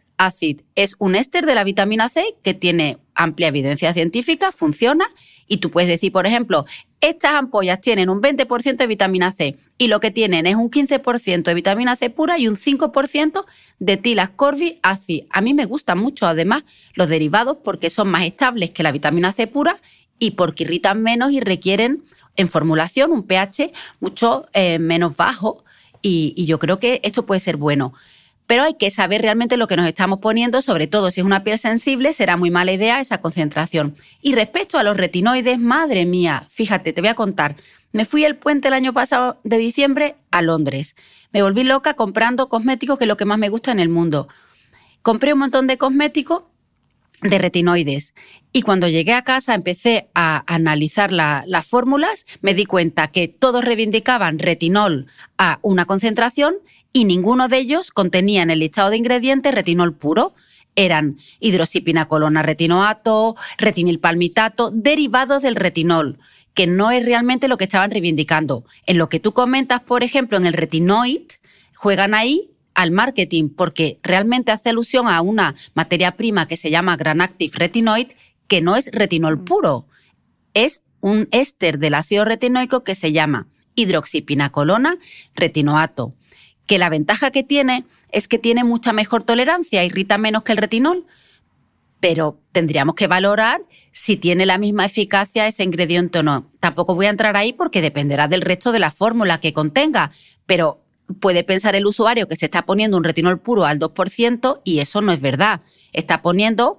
es un éster de la vitamina C que tiene amplia evidencia científica, funciona y tú puedes decir, por ejemplo, estas ampollas tienen un 20% de vitamina C y lo que tienen es un 15% de vitamina C pura y un 5% de tilascorbi acid. A mí me gustan mucho además los derivados porque son más estables que la vitamina C pura y porque irritan menos y requieren en formulación un pH mucho eh, menos bajo y yo creo que esto puede ser bueno. Pero hay que saber realmente lo que nos estamos poniendo, sobre todo si es una piel sensible, será muy mala idea esa concentración. Y respecto a los retinoides, madre mía, fíjate, te voy a contar. Me fui el puente el año pasado de diciembre a Londres. Me volví loca comprando cosméticos, que es lo que más me gusta en el mundo. Compré un montón de cosméticos de retinoides. Y cuando llegué a casa empecé a analizar las fórmulas, me di cuenta que todos reivindicaban retinol a una concentración y ninguno de ellos contenía en el listado de ingredientes retinol puro. Eran hidroxipinacolona retinoato, retinilpalmitato, derivados del retinol, que no es realmente lo que estaban reivindicando. En lo que tú comentas, por ejemplo, en el retinoid, juegan ahí al marketing, porque realmente hace alusión a una materia prima que se llama Granactive Retinoid, que no es retinol puro, es un éster del ácido retinoico que se llama hidroxipinacolona retinoato que la ventaja que tiene es que tiene mucha mejor tolerancia, irrita menos que el retinol, pero tendríamos que valorar si tiene la misma eficacia ese ingrediente o no. Tampoco voy a entrar ahí porque dependerá del resto de la fórmula que contenga, pero puede pensar el usuario que se está poniendo un retinol puro al 2% y eso no es verdad. Está poniendo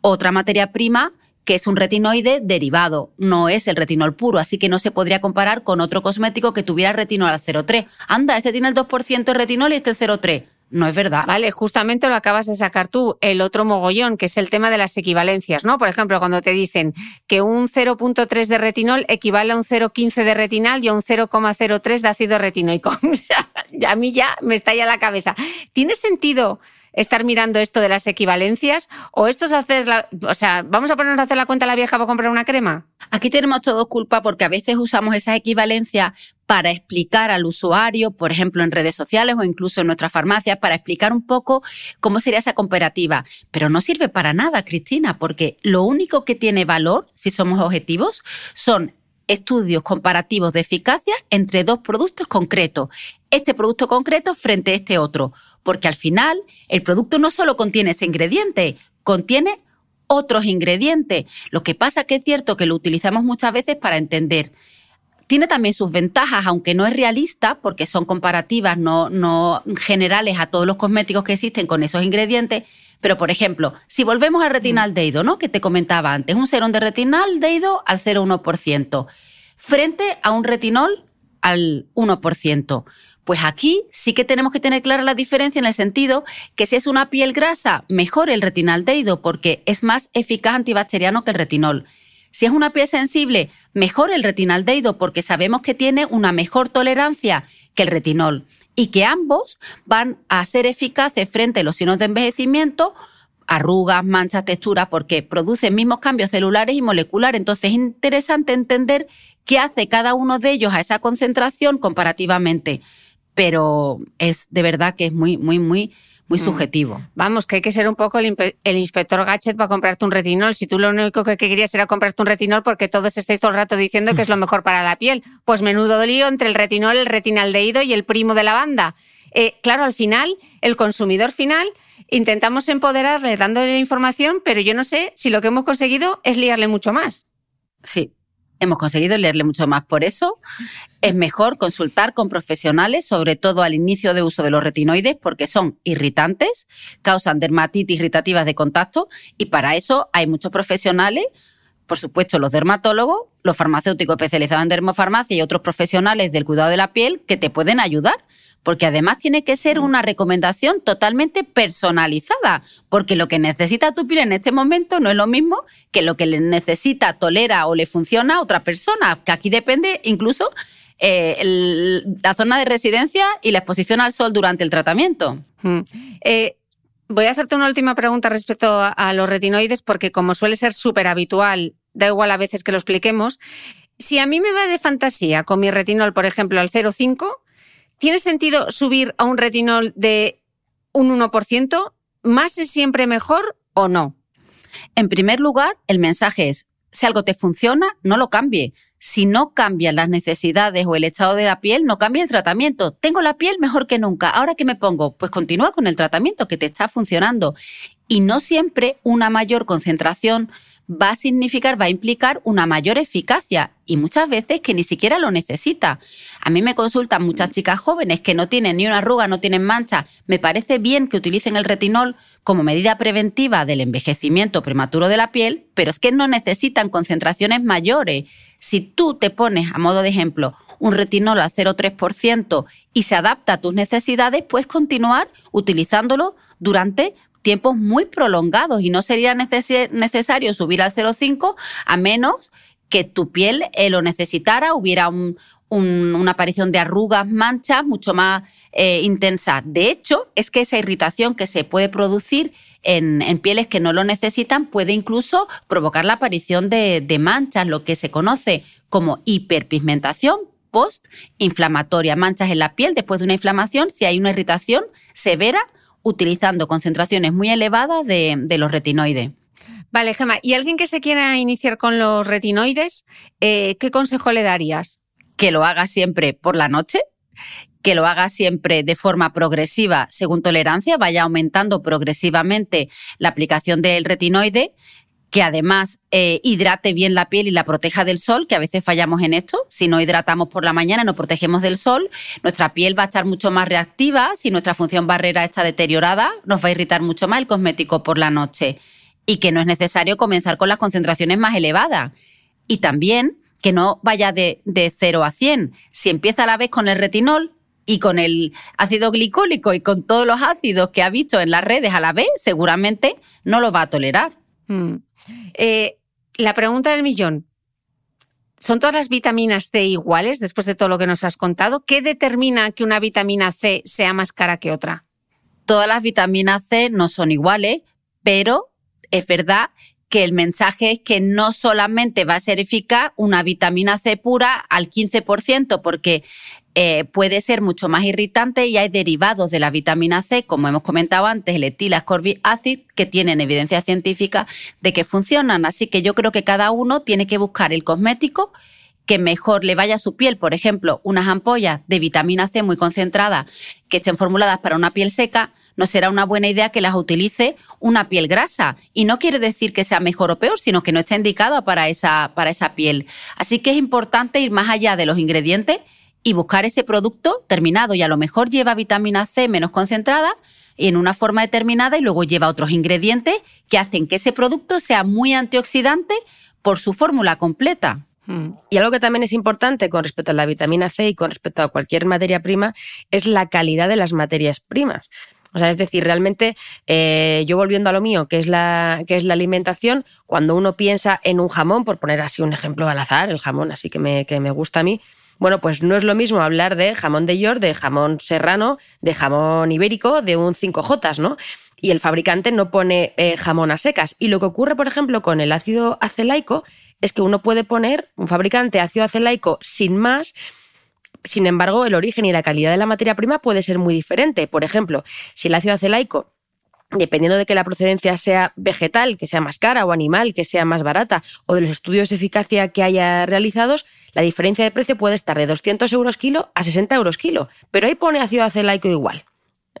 otra materia prima que es un retinoide derivado, no es el retinol puro, así que no se podría comparar con otro cosmético que tuviera retinol al 0,3. Anda, ese tiene el 2% de retinol y este 0,3. No es verdad. Vale, justamente lo acabas de sacar tú, el otro mogollón, que es el tema de las equivalencias, ¿no? Por ejemplo, cuando te dicen que un 0.3 de retinol equivale a un 0.15 de retinal y a un 0,03 de ácido retinoico. a mí ya me estalla la cabeza. ¿Tiene sentido estar mirando esto de las equivalencias? ¿O esto es hacer la, o sea, vamos a ponernos a hacer la cuenta a la vieja para comprar una crema? Aquí tenemos todos culpa porque a veces usamos esa equivalencia para explicar al usuario, por ejemplo, en redes sociales o incluso en nuestras farmacias, para explicar un poco cómo sería esa comparativa. Pero no sirve para nada, Cristina, porque lo único que tiene valor, si somos objetivos, son estudios comparativos de eficacia entre dos productos concretos. Este producto concreto frente a este otro porque al final el producto no solo contiene ese ingrediente, contiene otros ingredientes. Lo que pasa que es cierto que lo utilizamos muchas veces para entender. Tiene también sus ventajas, aunque no es realista, porque son comparativas, no, no generales a todos los cosméticos que existen con esos ingredientes. Pero, por ejemplo, si volvemos al retinaldeido, ¿no? Que te comentaba antes, un serón de retinaldeido al 0,1%, frente a un retinol al 1%. Pues aquí sí que tenemos que tener clara la diferencia en el sentido que si es una piel grasa, mejor el retinaldeido porque es más eficaz antibacteriano que el retinol. Si es una piel sensible, mejor el retinaldeido porque sabemos que tiene una mejor tolerancia que el retinol. y que ambos van a ser eficaces frente a los signos de envejecimiento, arrugas, manchas, texturas, porque producen mismos cambios celulares y moleculares. Entonces es interesante entender qué hace cada uno de ellos a esa concentración comparativamente. Pero es de verdad que es muy, muy, muy muy mm. subjetivo. Vamos, que hay que ser un poco el, inspector Gadget para comprarte un retinol. Si tú lo único que querías era comprarte un retinol porque todos estáis todo el rato diciendo que es lo mejor para la piel, pues menudo lío entre el retinol, el retinaldehído y el primo de la banda. Eh, claro, al final, el consumidor final, intentamos empoderarle dándole la información, pero yo no sé si lo que hemos conseguido es liarle mucho más. Sí, hemos conseguido leerle mucho más. Por eso es mejor consultar con profesionales, sobre todo al inicio de uso de los retinoides, porque son irritantes, causan dermatitis irritativas de contacto y para eso hay muchos profesionales, por supuesto los dermatólogos, los farmacéuticos especializados en dermofarmacia y otros profesionales del cuidado de la piel que te pueden ayudar porque además tiene que ser una recomendación totalmente personalizada, porque lo que necesita tu piel en este momento no es lo mismo que lo que le necesita, tolera o le funciona a otra persona, que aquí depende incluso eh, la zona de residencia y la exposición al sol durante el tratamiento. Mm. Eh, voy a hacerte una última pregunta respecto a, los retinoides, porque como suele ser súper habitual, da igual a veces que lo expliquemos, si a mí me va de fantasía con mi retinol, por ejemplo, al 0,5, ¿Tiene sentido subir a un retinol de un 1%? ¿Más es siempre mejor o no? En primer lugar, el mensaje es, si algo te funciona, no lo cambie. Si no cambian las necesidades o el estado de la piel, no cambie el tratamiento. Tengo la piel mejor que nunca. ¿Ahora qué me pongo? Pues continúa con el tratamiento que te está funcionando. Y no siempre una mayor concentración va a significar, va a implicar una mayor eficacia y muchas veces que ni siquiera lo necesita. A mí me consultan muchas chicas jóvenes que no tienen ni una arruga, no tienen mancha. Me parece bien que utilicen el retinol como medida preventiva del envejecimiento prematuro de la piel, pero es que no necesitan concentraciones mayores. Si tú te pones, a modo de ejemplo, un retinol al 0,3% y se adapta a tus necesidades, puedes continuar utilizándolo durante tiempos muy prolongados y no sería necesario subir al 0,5 a menos que tu piel eh, lo necesitara, hubiera una aparición de arrugas, manchas mucho más eh, intensa. De hecho, es que esa irritación que se puede producir en, pieles que no lo necesitan puede incluso provocar la aparición de, de manchas, lo que se conoce como hiperpigmentación postinflamatoria, manchas en la piel después de una inflamación, si hay una irritación severa utilizando concentraciones muy elevadas de, los retinoides. Vale, Gemma, ¿y alguien que se quiera iniciar con los retinoides, eh, qué consejo le darías? Que lo haga siempre por la noche, que lo haga siempre de forma progresiva según tolerancia, vaya aumentando progresivamente la aplicación del retinoide, que además eh, hidrate bien la piel y la proteja del sol, que a veces fallamos en esto. Si no hidratamos por la mañana, no protegemos del sol, nuestra piel va a estar mucho más reactiva. Si nuestra función barrera está deteriorada, nos va a irritar mucho más el cosmético por la noche. Y que no es necesario comenzar con las concentraciones más elevadas. Y también que no vaya de, de 0 a 100. Si empieza a la vez con el retinol, y con el ácido glicólico y con todos los ácidos que ha visto en las redes a la vez, seguramente no lo va a tolerar. Mm. Eh, la pregunta del millón. ¿Son todas las vitaminas C iguales después de todo lo que nos has contado? ¿Qué determina que una vitamina C sea más cara que otra? Todas las vitaminas C no son iguales, pero es verdad que el mensaje es que no solamente va a ser eficaz una vitamina C pura al 15%, porque eh, puede ser mucho más irritante y hay derivados de la vitamina C, como hemos comentado antes, el etilascorbic acid, que tienen evidencia científica de que funcionan. Así que yo creo que cada uno tiene que buscar el cosmético que mejor le vaya a su piel. Por ejemplo, unas ampollas de vitamina C muy concentradas que estén formuladas para una piel seca, no será una buena idea que las utilice una piel grasa. Y no quiere decir que sea mejor o peor, sino que no está indicada para esa, para esa piel. Así que es importante ir más allá de los ingredientes y buscar ese producto terminado y a lo mejor lleva vitamina C menos concentrada en una forma determinada y luego lleva otros ingredientes que hacen que ese producto sea muy antioxidante por su fórmula completa. Hmm. Y algo que también es importante con respecto a la vitamina C y con respecto a cualquier materia prima es la calidad de las materias primas. O sea, es decir, realmente eh, yo volviendo a lo mío, que es, la, que es la alimentación, cuando uno piensa en un jamón, por poner así un ejemplo al azar, el jamón así que me, que me gusta a mí, Bueno, pues no es lo mismo hablar de jamón de York, de jamón serrano, de jamón ibérico, de un 5J, ¿no? Y el fabricante no pone eh, jamón a secas. Y lo que ocurre, por ejemplo, con el ácido acelaico es que uno puede poner, un fabricante ácido acelaico sin más, sin embargo, el origen y la calidad de la materia prima puede ser muy diferente. Por ejemplo, si el ácido acelaico dependiendo de que la procedencia sea vegetal, que sea más cara, o animal, que sea más barata, o de los estudios de eficacia que haya realizados, la diferencia de precio puede estar de 200 euros kilo a 60 euros kilo. Pero ahí pone ácido acelaico igual.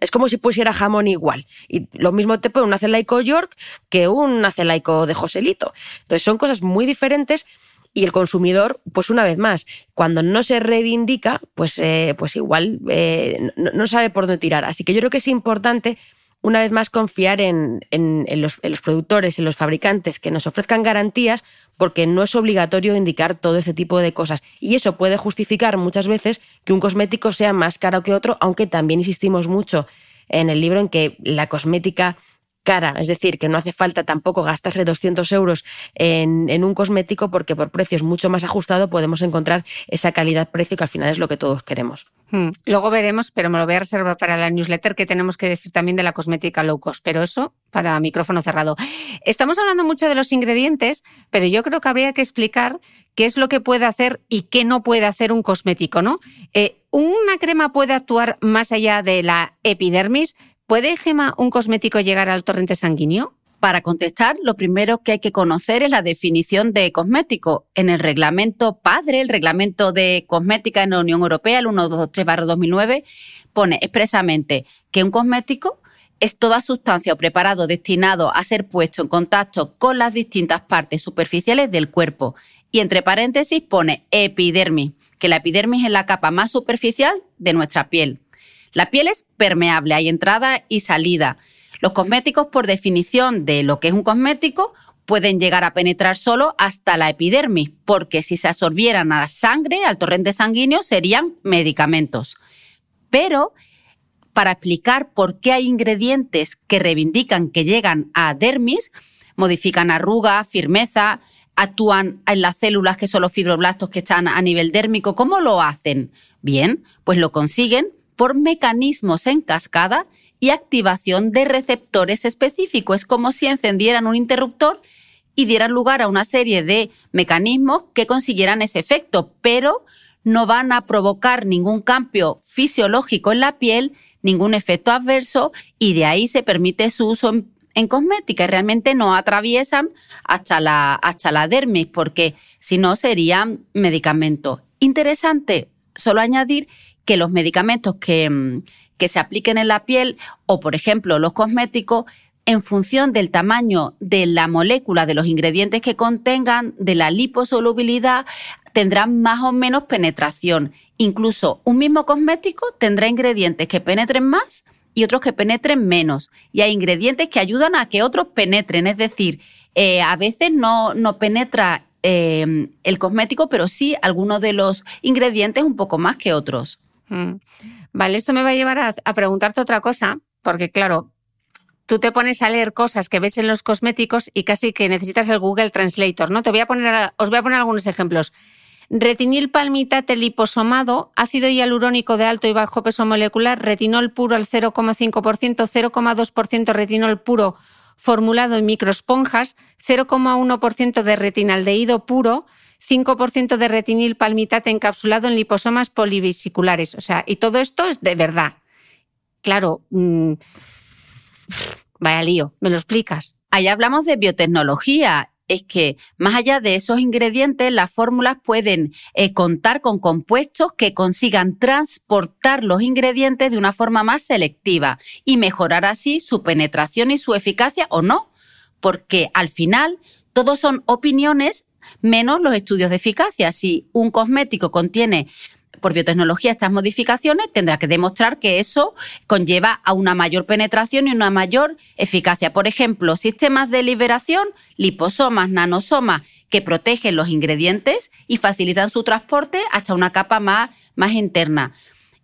Es como si pusiera jamón igual. Y lo mismo te pone un acelaico York que un acelaico de Joselito. Entonces son cosas muy diferentes y el consumidor, pues una vez más, cuando no se reivindica, pues, eh, pues igual eh, no, no sabe por dónde tirar. Así que yo creo que es importante una vez más, confiar en, los, productores, en los fabricantes que nos ofrezcan garantías, porque no es obligatorio indicar todo ese tipo de cosas. Y eso puede justificar muchas veces que un cosmético sea más caro que otro, aunque también insistimos mucho en el libro en que la cosmética cara, es decir, que no hace falta tampoco gastarse 200 euros en, un cosmético porque por precios mucho más ajustado podemos encontrar esa calidad-precio que al final es lo que todos queremos. Hmm. Luego veremos, pero me lo voy a reservar para la newsletter que tenemos que decir también de la cosmética low cost, pero eso para micrófono cerrado. Estamos hablando mucho de los ingredientes, pero yo creo que habría que explicar qué es lo que puede hacer y qué no puede hacer un cosmético, ¿no? Eh, ¿Una crema puede actuar más allá de la epidermis? ¿Puede, Gema, un cosmético llegar al torrente sanguíneo? Para contestar, lo primero que hay que conocer es la definición de cosmético. En el reglamento padre, el reglamento de cosmética en la Unión Europea, el 123-2009, pone expresamente que un cosmético es toda sustancia o preparado destinado a ser puesto en contacto con las distintas partes superficiales del cuerpo. Y entre paréntesis pone epidermis, que la epidermis es la capa más superficial de nuestra piel. La piel es permeable, hay entrada y salida. Los cosméticos, por definición de lo que es un cosmético, pueden llegar a penetrar solo hasta la epidermis, porque si se absorbieran a la sangre, al torrente sanguíneo, serían medicamentos. Pero para explicar por qué hay ingredientes que reivindican que llegan a dermis, modifican arruga, firmeza, actúan en las células que son los fibroblastos que están a nivel dérmico, ¿cómo lo hacen? Bien, pues lo consiguen por mecanismos en cascada y activación de receptores específicos. Es como si encendieran un interruptor y dieran lugar a una serie de mecanismos que consiguieran ese efecto, pero no van a provocar ningún cambio fisiológico en la piel, ningún efecto adverso y de ahí se permite su uso en, cosmética. Realmente no atraviesan hasta la, hasta la dermis porque si no serían medicamentos. Interesante solo añadir que los medicamentos que, mm, que se apliquen en la piel o, por ejemplo, los cosméticos, en función del tamaño de la molécula, de los ingredientes que contengan, de la liposolubilidad, tendrán más o menos penetración. Incluso un mismo cosmético tendrá ingredientes que penetren más y otros que penetren menos. Y hay ingredientes que ayudan a que otros penetren. Es decir, eh, a veces no, no penetra eh, el cosmético, pero sí algunos de los ingredientes un poco más que otros. Mm. Vale, esto me va a llevar a, preguntarte otra cosa, porque claro, tú te pones a leer cosas que ves en los cosméticos y casi que necesitas el Google Translator, ¿no? Te voy a poner, os voy a poner algunos ejemplos. Retinil palmitate liposomado, ácido hialurónico de alto y bajo peso molecular, retinol puro al 0,5%, 0,2% retinol puro formulado en microesponjas, 0,1% de retinaldehído puro, 5% de retinil palmitate encapsulado en liposomas polivesiculares. O sea, y todo esto es de verdad. Claro, mm, vaya lío, ¿me lo explicas? Ahí hablamos de biotecnología. Es que más allá de esos ingredientes, las fórmulas pueden eh, contar con compuestos que consigan transportar los ingredientes de una forma más selectiva y mejorar así su penetración y su eficacia o no. Porque al final todos son opiniones menos los estudios de eficacia. Si un cosmético contiene por biotecnología estas modificaciones, tendrá que demostrar que eso conlleva a una mayor penetración y una mayor eficacia. Por ejemplo, sistemas de liberación, liposomas, nanosomas, que protegen los ingredientes y facilitan su transporte hasta una capa más, interna.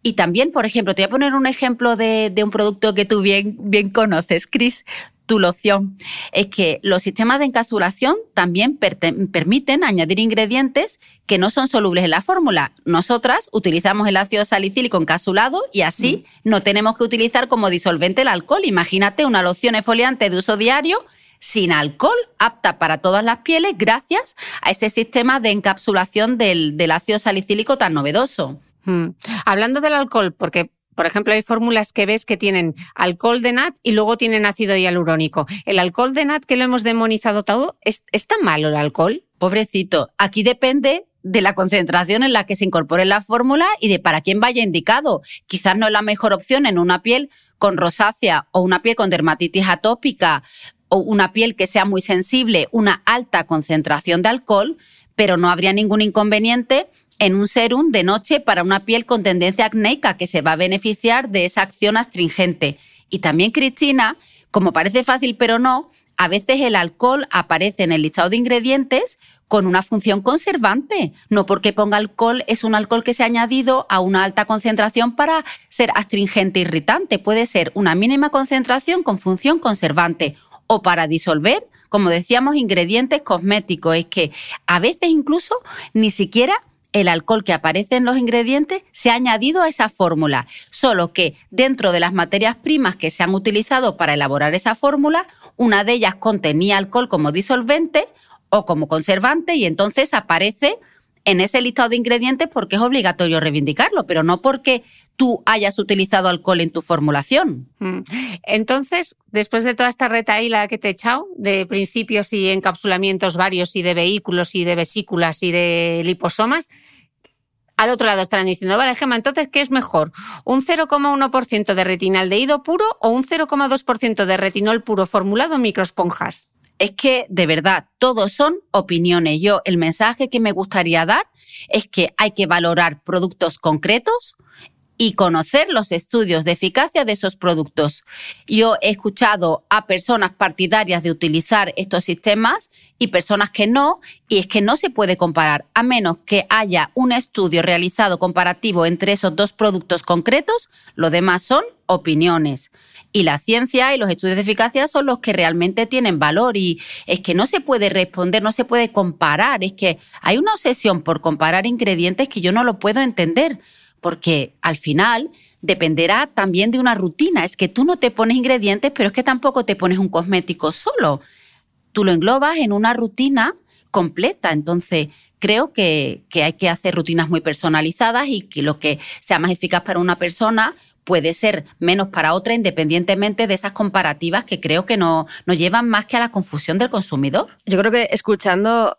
Y también, por ejemplo, te voy a poner un ejemplo de, un producto que tú bien, bien conoces, Chris. Tu loción. Es que los sistemas de encapsulación también permiten añadir ingredientes que no son solubles en la fórmula. Nosotras utilizamos el ácido salicílico encapsulado y así mm. no tenemos que utilizar como disolvente el alcohol. Imagínate una loción exfoliante de uso diario sin alcohol, apta para todas las pieles, gracias a ese sistema de encapsulación del, ácido salicílico tan novedoso. Mm. Hablando del alcohol, porque por ejemplo, hay fórmulas que ves que tienen alcohol de nat y luego tienen ácido hialurónico. ¿El alcohol de nat que lo hemos demonizado todo, ¿es, tan malo el alcohol? Pobrecito, aquí depende de la concentración en la que se incorpore la fórmula y de para quién vaya indicado. Quizás no es la mejor opción en una piel con rosácea o una piel con dermatitis atópica o una piel que sea muy sensible, una alta concentración de alcohol, pero no habría ningún inconveniente en un serum de noche para una piel con tendencia acnéica que se va a beneficiar de esa acción astringente. Y también, Cristina, como parece fácil pero no, a veces el alcohol aparece en el listado de ingredientes con una función conservante. No porque ponga alcohol es un alcohol que se ha añadido a una alta concentración para ser astringente irritante. Puede ser una mínima concentración con función conservante o para disolver, como decíamos, ingredientes cosméticos. Es que a veces incluso ni siquiera el alcohol que aparece en los ingredientes se ha añadido a esa fórmula, solo que dentro de las materias primas que se han utilizado para elaborar esa fórmula, una de ellas contenía alcohol como disolvente o como conservante y entonces aparece en ese listado de ingredientes porque es obligatorio reivindicarlo, pero no porque tú hayas utilizado alcohol en tu formulación. Mm. Entonces, después de toda esta retaíla que te he echado, de principios y encapsulamientos varios y de vehículos y de vesículas y de liposomas, al otro lado estarán diciendo, vale, Gema, entonces, ¿qué es mejor? ¿Un 0,1% de retinaldehído puro o un 0,2% de retinol puro formulado en microesponjas? Es que de verdad todos son opiniones. Yo el mensaje que me gustaría dar es que hay que valorar productos concretos y conocer los estudios de eficacia de esos productos. Yo he escuchado a personas partidarias de utilizar estos sistemas y personas que no, y es que no se puede comparar a menos que haya un estudio realizado comparativo entre esos dos productos concretos, lo demás son opiniones. Y la ciencia y los estudios de eficacia son los que realmente tienen valor y es que no se puede responder, no se puede comparar, es que hay una obsesión por comparar ingredientes que yo no lo puedo entender porque al final dependerá también de una rutina. Es que tú no te pones ingredientes, pero es que tampoco te pones un cosmético solo. Tú lo englobas en una rutina completa. Entonces, creo que, que, hay que hacer rutinas muy personalizadas y que lo que sea más eficaz para una persona puede ser menos para otra independientemente de esas comparativas que creo que no, no llevan más que a la confusión del consumidor. Yo creo que escuchando,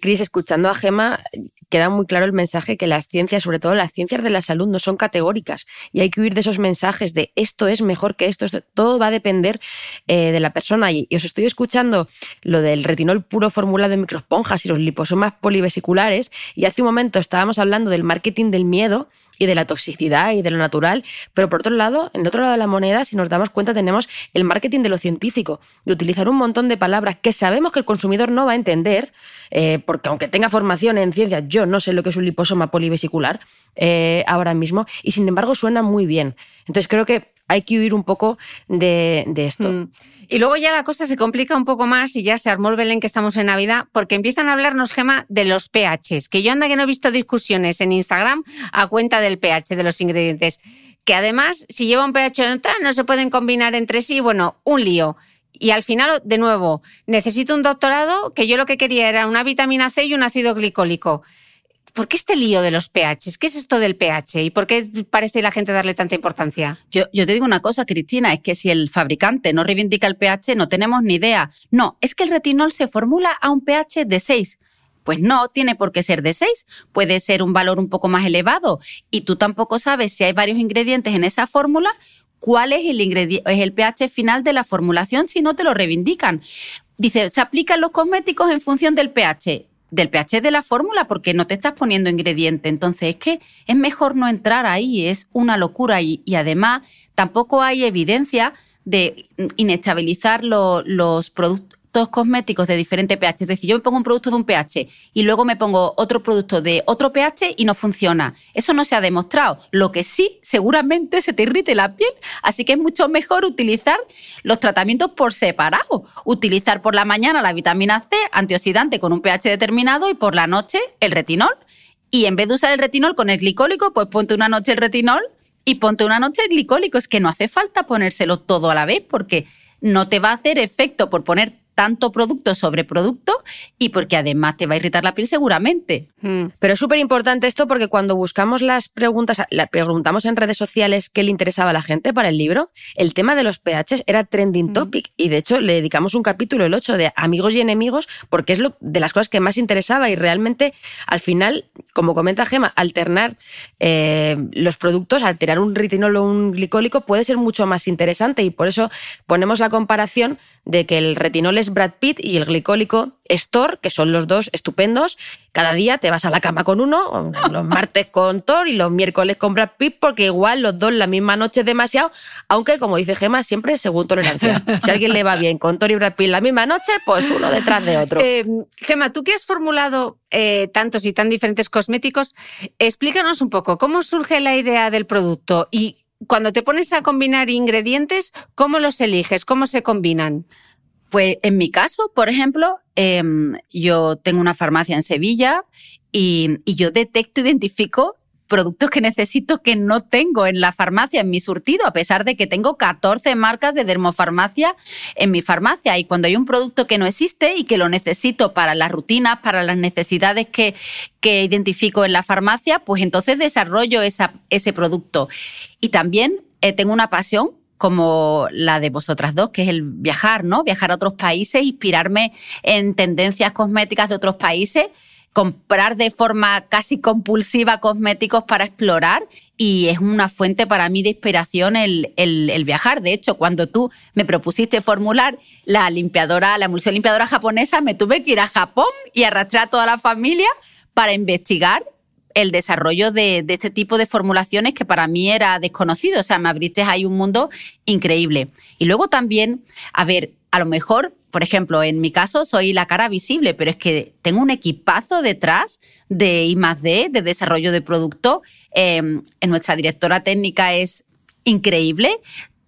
Cris, escuchando a Gema, queda muy claro el mensaje que las ciencias, sobre todo las ciencias de la salud, no son categóricas. Y hay que huir de esos mensajes de esto es mejor que esto, todo va a depender eh, de la persona. Y, os estoy escuchando lo del retinol puro formulado en microesponjas y los liposomas polivesiculares. Y hace un momento estábamos hablando del marketing del miedo y de la toxicidad y de lo natural, pero por otro lado, en el otro lado de la moneda, si nos damos cuenta, tenemos el marketing de lo científico, de utilizar un montón de palabras que sabemos que el consumidor no va a entender, eh, porque aunque tenga formación en ciencia, yo no sé lo que es un liposoma polivesicular eh, ahora mismo, y sin embargo suena muy bien. Entonces creo que hay que huir un poco de, esto. Mm. Y luego ya la cosa se complica un poco más y ya se armó el Belén que estamos en Navidad, porque empiezan a hablarnos, Gema, de los pHs, que yo anda que no he visto discusiones en Instagram a cuenta del pH de los ingredientes, que además, si lleva un pH no se pueden combinar entre sí, bueno, un lío. Y al final, de nuevo, necesito un doctorado que yo lo que quería era una vitamina C y un ácido glicólico. ¿Por qué este lío de los pHs? ¿Qué es esto del pH? ¿Y por qué parece la gente darle tanta importancia? Yo, yo, te digo una cosa, Cristina, es que si el fabricante no reivindica el pH, no tenemos ni idea. No, es que el retinol se formula a un pH de 6. Pues no, tiene por qué ser de 6. Puede ser un valor un poco más elevado. Y tú tampoco sabes si hay varios ingredientes en esa fórmula, cuál es el, es el pH final de la formulación si no te lo reivindican. Dice, se aplican los cosméticos en función del pH del pH de la fórmula porque no te estás poniendo ingrediente. Entonces es que es mejor no entrar ahí, es una locura y, además tampoco hay evidencia de inestabilizar los productos cosméticos de diferente pH. Es decir, yo me pongo un producto de un pH y luego me pongo otro producto de otro pH y no funciona. Eso no se ha demostrado. Lo que sí, seguramente se te irrite la piel. Así que es mucho mejor utilizar los tratamientos por separado. Utilizar por la mañana la vitamina C, antioxidante con un pH determinado y por la noche el retinol. Y en vez de usar el retinol con el glicólico, pues ponte una noche el retinol y ponte una noche el glicólico. Es que no hace falta ponérselo todo a la vez porque no te va a hacer efecto por poner tanto producto sobre producto y porque además te va a irritar la piel seguramente. Mm. Pero es súper importante esto porque cuando buscamos las preguntas, la preguntamos en redes sociales qué le interesaba a la gente para el libro, el tema de los pH era trending mm. topic y de hecho le dedicamos un capítulo, el 8, de amigos y enemigos, porque es lo, de las cosas que más interesaba y realmente al final, como comenta Gema, alternar eh, los productos, alterar un retinol o un glicólico puede ser mucho más interesante y por eso ponemos la comparación de que el retinol es Brad Pitt y el glicólico Thor, que son los dos estupendos. Cada día te vas a la cama con uno, los martes con Thor y los miércoles con Brad Pitt, porque igual los dos la misma noche es demasiado, aunque como dice Gema, siempre según tolerancia. Si a alguien le va bien con Thor y Brad Pitt la misma noche, pues uno detrás de otro. Eh, Gema, tú que has formulado eh, tantos y tan diferentes cosméticos, explícanos un poco cómo surge la idea del producto y cuando te pones a combinar ingredientes, ¿cómo los eliges? ¿Cómo se combinan? Pues en mi caso, por ejemplo, em, yo tengo una farmacia en Sevilla y, yo detecto, identifico productos que necesito que no tengo en la farmacia, en mi surtido, a pesar de que tengo 14 marcas de dermofarmacia en mi farmacia. Y cuando hay un producto que no existe y que lo necesito para las rutinas, para las necesidades que, que identifico en la farmacia, pues entonces desarrollo esa, ese producto. Y también eh, tengo una pasión como la de vosotras dos, que es el viajar, ¿no? Viajar a otros países, inspirarme en tendencias cosméticas de otros países comprar de forma casi compulsiva cosméticos para explorar y es una fuente para mí de inspiración el, el, viajar. De hecho, cuando tú me propusiste formular la limpiadora, la emulsión limpiadora japonesa, me tuve que ir a Japón y arrastrar a toda la familia para investigar el desarrollo de, este tipo de formulaciones que para mí era desconocido. O sea, me abriste ahí un mundo increíble. Y luego también, a ver, a lo mejor por ejemplo, en mi caso soy la cara visible, pero es que tengo un equipazo detrás de I D, de desarrollo de producto. Em, nuestra directora técnica es increíble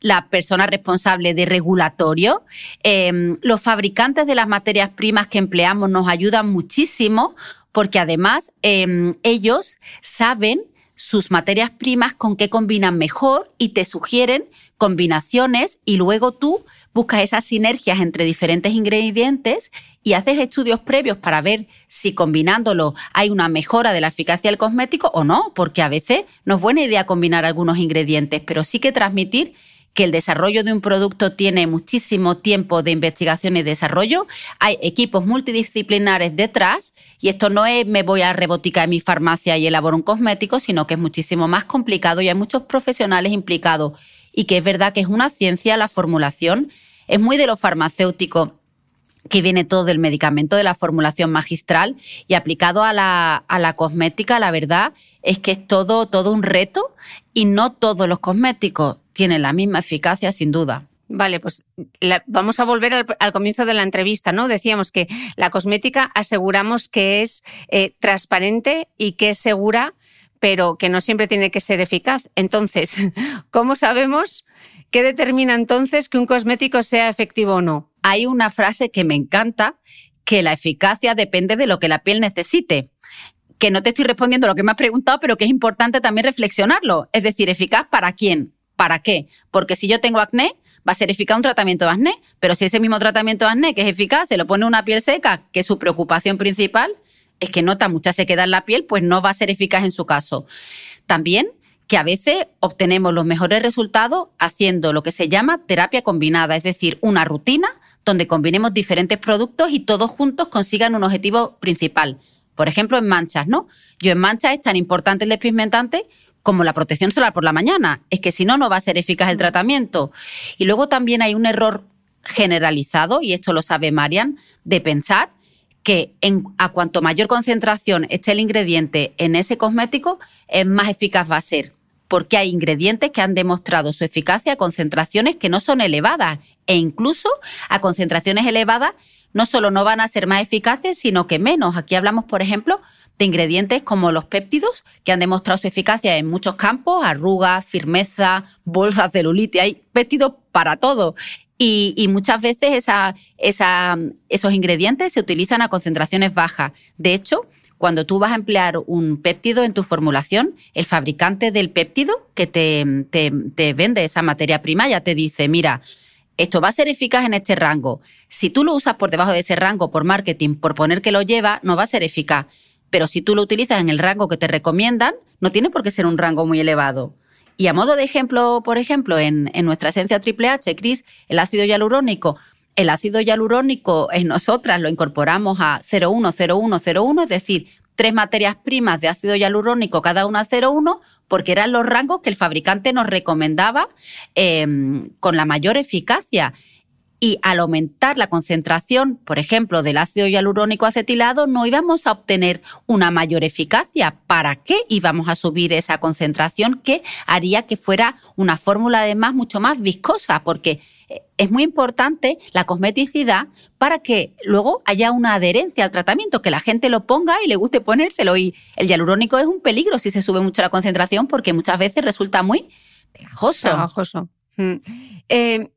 la persona responsable de regulatorio. Em, los fabricantes de las materias primas que empleamos nos ayudan muchísimo porque además em, ellos saben sus materias primas con qué combinan mejor y te sugieren combinaciones y luego tú buscas esas sinergias entre diferentes ingredientes y haces estudios previos para ver si combinándolo hay una mejora de la eficacia del cosmético o no, porque a veces no es buena idea combinar algunos ingredientes, pero sí que transmitir que el desarrollo de un producto tiene muchísimo tiempo de investigación y desarrollo. Hay equipos multidisciplinares detrás y esto no es me voy a rebotica en mi farmacia y elaboro un cosmético, sino que es muchísimo más complicado y hay muchos profesionales implicados. Y que es verdad que es una ciencia la formulación, es muy de lo farmacéutico que viene todo del medicamento, de la formulación magistral y aplicado a la, a la cosmética, la verdad es que es todo, todo un reto y no todos los cosméticos tienen la misma eficacia, sin duda. Vale, pues vamos a volver al, comienzo de la entrevista, ¿no? Decíamos que la cosmética aseguramos que es eh, transparente y que es segura, pero que no siempre tiene que ser eficaz. Entonces, ¿cómo sabemos qué determina entonces que un cosmético sea efectivo o no? Hay una frase que me encanta, que la eficacia depende de lo que la piel necesite que no te estoy respondiendo lo que me has preguntado, pero que es importante también reflexionarlo. Es decir, eficaz para quién, para qué. Porque si yo tengo acné, va a ser eficaz un tratamiento de acné, pero si ese mismo tratamiento de acné que es eficaz se lo pone una piel seca, que su preocupación principal, es que nota mucha sequedad en la piel, pues no va a ser eficaz en su caso. También que a veces obtenemos los mejores resultados haciendo lo que se llama terapia combinada, es decir, una rutina donde combinemos diferentes productos y todos juntos consigan un objetivo principal. Por ejemplo, en manchas, ¿no? Yo en manchas es tan importante el despigmentante como la protección solar por la mañana. Es que si no, no va a ser eficaz el tratamiento. Y luego también hay un error generalizado, y esto lo sabe Marian, de pensar que a cuanto mayor concentración esté el ingrediente en ese cosmético, es más eficaz va a ser. porque hay ingredientes que han demostrado su eficacia a concentraciones que no son elevadas e incluso a concentraciones elevadas no solo no van a ser más eficaces, sino que menos. Aquí hablamos, por ejemplo, de ingredientes como los péptidos, que han demostrado su eficacia en muchos campos, arrugas, firmeza, bolsas, celulitis, hay péptidos para todo. Y, muchas veces esos ingredientes se utilizan a concentraciones bajas. De hecho, cuando tú vas a emplear un péptido en tu formulación, el fabricante del péptido que te, te vende esa materia prima ya te dice, mira, esto va a ser eficaz en este rango. Si tú lo usas por debajo de ese rango por marketing, por poner que lo lleva, no va a ser eficaz. Pero si tú lo utilizas en el rango que te recomiendan, no tiene por qué ser un rango muy elevado. Y a modo de ejemplo, por ejemplo, en, nuestra esencia triple H, Cris, el ácido hialurónico, el ácido hialurónico en nosotras lo incorporamos a 0,1, es decir, tres materias primas de ácido hialurónico, cada una 0,1, porque eran los rangos que el fabricante nos recomendaba em, con la mayor eficacia. Y al aumentar la concentración, por ejemplo, del ácido hialurónico acetilado, no íbamos a obtener una mayor eficacia. ¿Para qué íbamos a subir esa concentración que haría que fuera una fórmula además mucho más viscosa? Porque eh, es muy importante la cosmeticidad para que luego haya una adherencia al tratamiento, que la gente lo ponga y le guste ponérselo. Y el hialurónico es un peligro si se sube mucho la concentración porque muchas veces resulta muy pegajoso. Mm. Eh,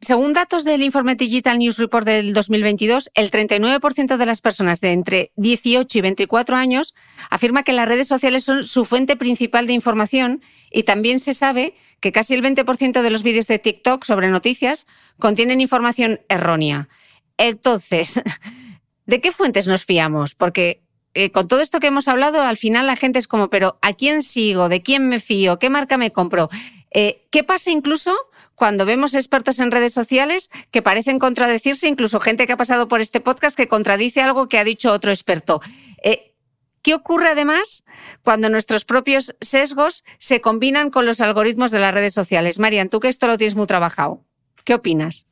según datos del informe Digital News Report del 2022, el 39% de las personas de entre 18 y 24 años afirma que las redes sociales son su fuente principal de información y también se sabe que casi el 20% de los vídeos de TikTok sobre noticias contienen información errónea. Entonces, ¿de qué fuentes nos fiamos? Porque eh, con todo esto que hemos hablado, al final la gente es como, pero ¿a quién sigo? ¿De quién me fío? ¿Qué marca me compro? Eh, ¿Qué pasa incluso cuando vemos expertos en redes sociales que parecen contradecirse, incluso gente que ha pasado por este podcast que contradice algo que ha dicho otro experto? Eh, ¿Qué ocurre además cuando nuestros propios sesgos se combinan con los algoritmos de las redes sociales? Marian, tú que esto lo tienes muy trabajado, ¿qué opinas?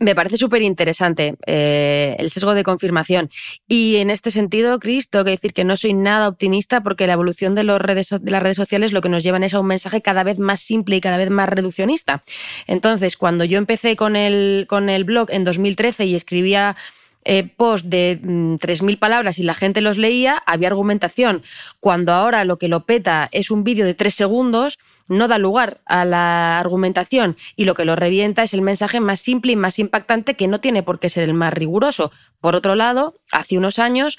Me parece súper interesante eh, el sesgo de confirmación. Y en este sentido, Cris, tengo que decir que no soy nada optimista porque la evolución de, los redes, de las redes sociales lo que nos llevan es a un mensaje cada vez más simple y cada vez más reduccionista. Entonces, cuando yo empecé con el, con el blog en 2013 y escribía eh, post de 3.000 mm, palabras y la gente los leía, había argumentación. Cuando ahora lo que lo peta es un vídeo de 3 segundos, no da lugar a la argumentación y lo que lo revienta es el mensaje más simple y más impactante que no tiene por qué ser el más riguroso. Por otro lado, hace unos años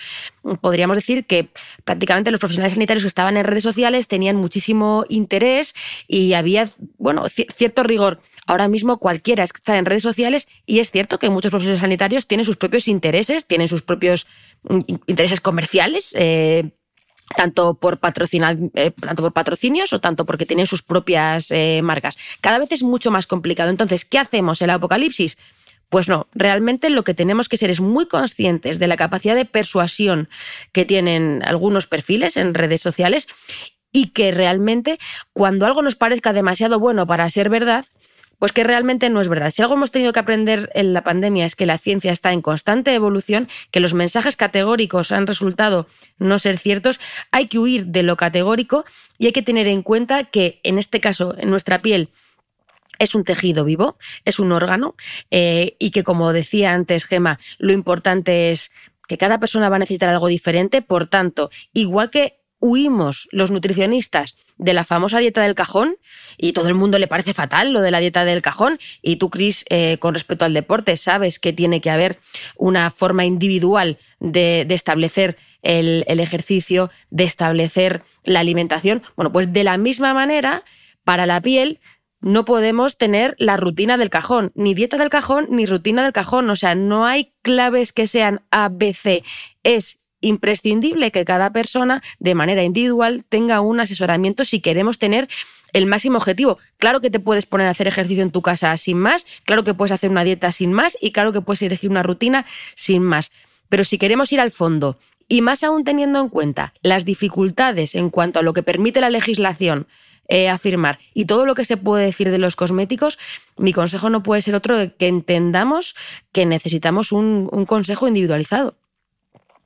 podríamos decir que prácticamente los profesionales sanitarios que estaban en redes sociales tenían muchísimo interés y había, bueno, cierto rigor. Ahora mismo cualquiera está en redes sociales y es cierto que muchos profesionales sanitarios tienen sus propios intereses, tienen sus propios mm, intereses comerciales. Eh, tanto por, patrocinar, eh, tanto por patrocinios o tanto porque tienen sus propias eh, marcas. Cada vez es mucho más complicado. Entonces, ¿qué hacemos en el apocalipsis? Pues no, realmente lo que tenemos que ser es muy conscientes de la capacidad de persuasión que tienen algunos perfiles en redes sociales y que realmente cuando algo nos parezca demasiado bueno para ser verdad, pues que realmente no es verdad. Si algo hemos tenido que aprender en la pandemia es que la ciencia está en constante evolución, que los mensajes categóricos han resultado no ser ciertos, hay que huir de lo categórico y hay que tener en cuenta que en este caso, en nuestra piel, es un tejido vivo, es un órgano eh, y que, como decía antes Gema, lo importante es que cada persona va a necesitar algo diferente, por tanto, igual que huimos los nutricionistas de la famosa dieta del cajón y todo el mundo le parece fatal lo de la dieta del cajón y tú, Cris, eh, con respecto al deporte, sabes que tiene que haber una forma individual de, establecer el, ejercicio, de establecer la alimentación. Bueno, pues de la misma manera, para la piel no podemos tener la rutina del cajón, ni dieta del cajón, ni rutina del cajón. O sea, no hay claves que sean ABC. Es imprescindible que cada persona de manera individual tenga un asesoramiento si queremos tener el máximo objetivo. Claro que te puedes poner a hacer ejercicio en tu casa sin más, claro que puedes hacer una dieta sin más y claro que puedes elegir una rutina sin más. Pero si queremos ir al fondo y más aún teniendo en cuenta las dificultades en cuanto a lo que permite la legislación eh, afirmar y todo lo que se puede decir de los cosméticos, mi consejo no puede ser otro que entendamos que necesitamos un consejo individualizado.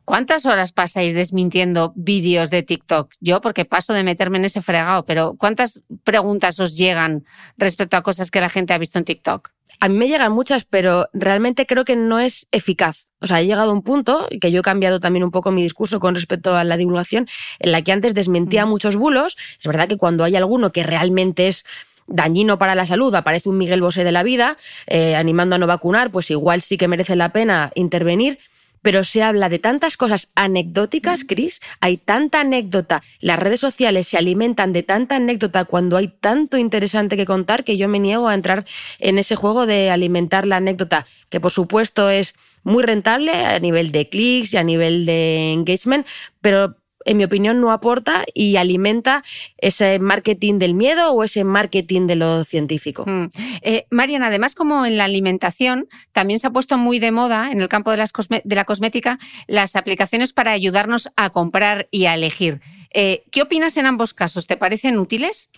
¿Cuántas horas pasáis desmintiendo vídeos de TikTok? Yo, porque paso de meterme en ese fregado, pero ¿cuántas preguntas os llegan respecto a cosas que la gente ha visto en TikTok? A mí me llegan muchas, pero realmente creo que no es eficaz. O sea, he llegado a un punto, que yo he cambiado también un poco mi discurso con respecto a la divulgación, en la que antes desmentía muchos bulos. Es verdad que cuando hay alguno que realmente es dañino para la salud, aparece un Miguel Bosé de la vida, eh, animando a no vacunar, pues igual sí que merece la pena intervenir pero se habla de tantas cosas anecdóticas, Cris, hay tanta anécdota, las redes sociales se alimentan de tanta anécdota cuando hay tanto interesante que contar que yo me niego a entrar en ese juego de alimentar la anécdota, que por supuesto es muy rentable a nivel de clics y a nivel de engagement, pero en mi opinión, no aporta y alimenta ese marketing del miedo o ese marketing de lo científico. Mm. Eh, Marian, además, como en la alimentación, también se ha puesto muy de moda en el campo de, la cosmética las aplicaciones para ayudarnos a comprar y a elegir. Eh, ¿Qué opinas en ambos casos? ¿Te parecen útiles?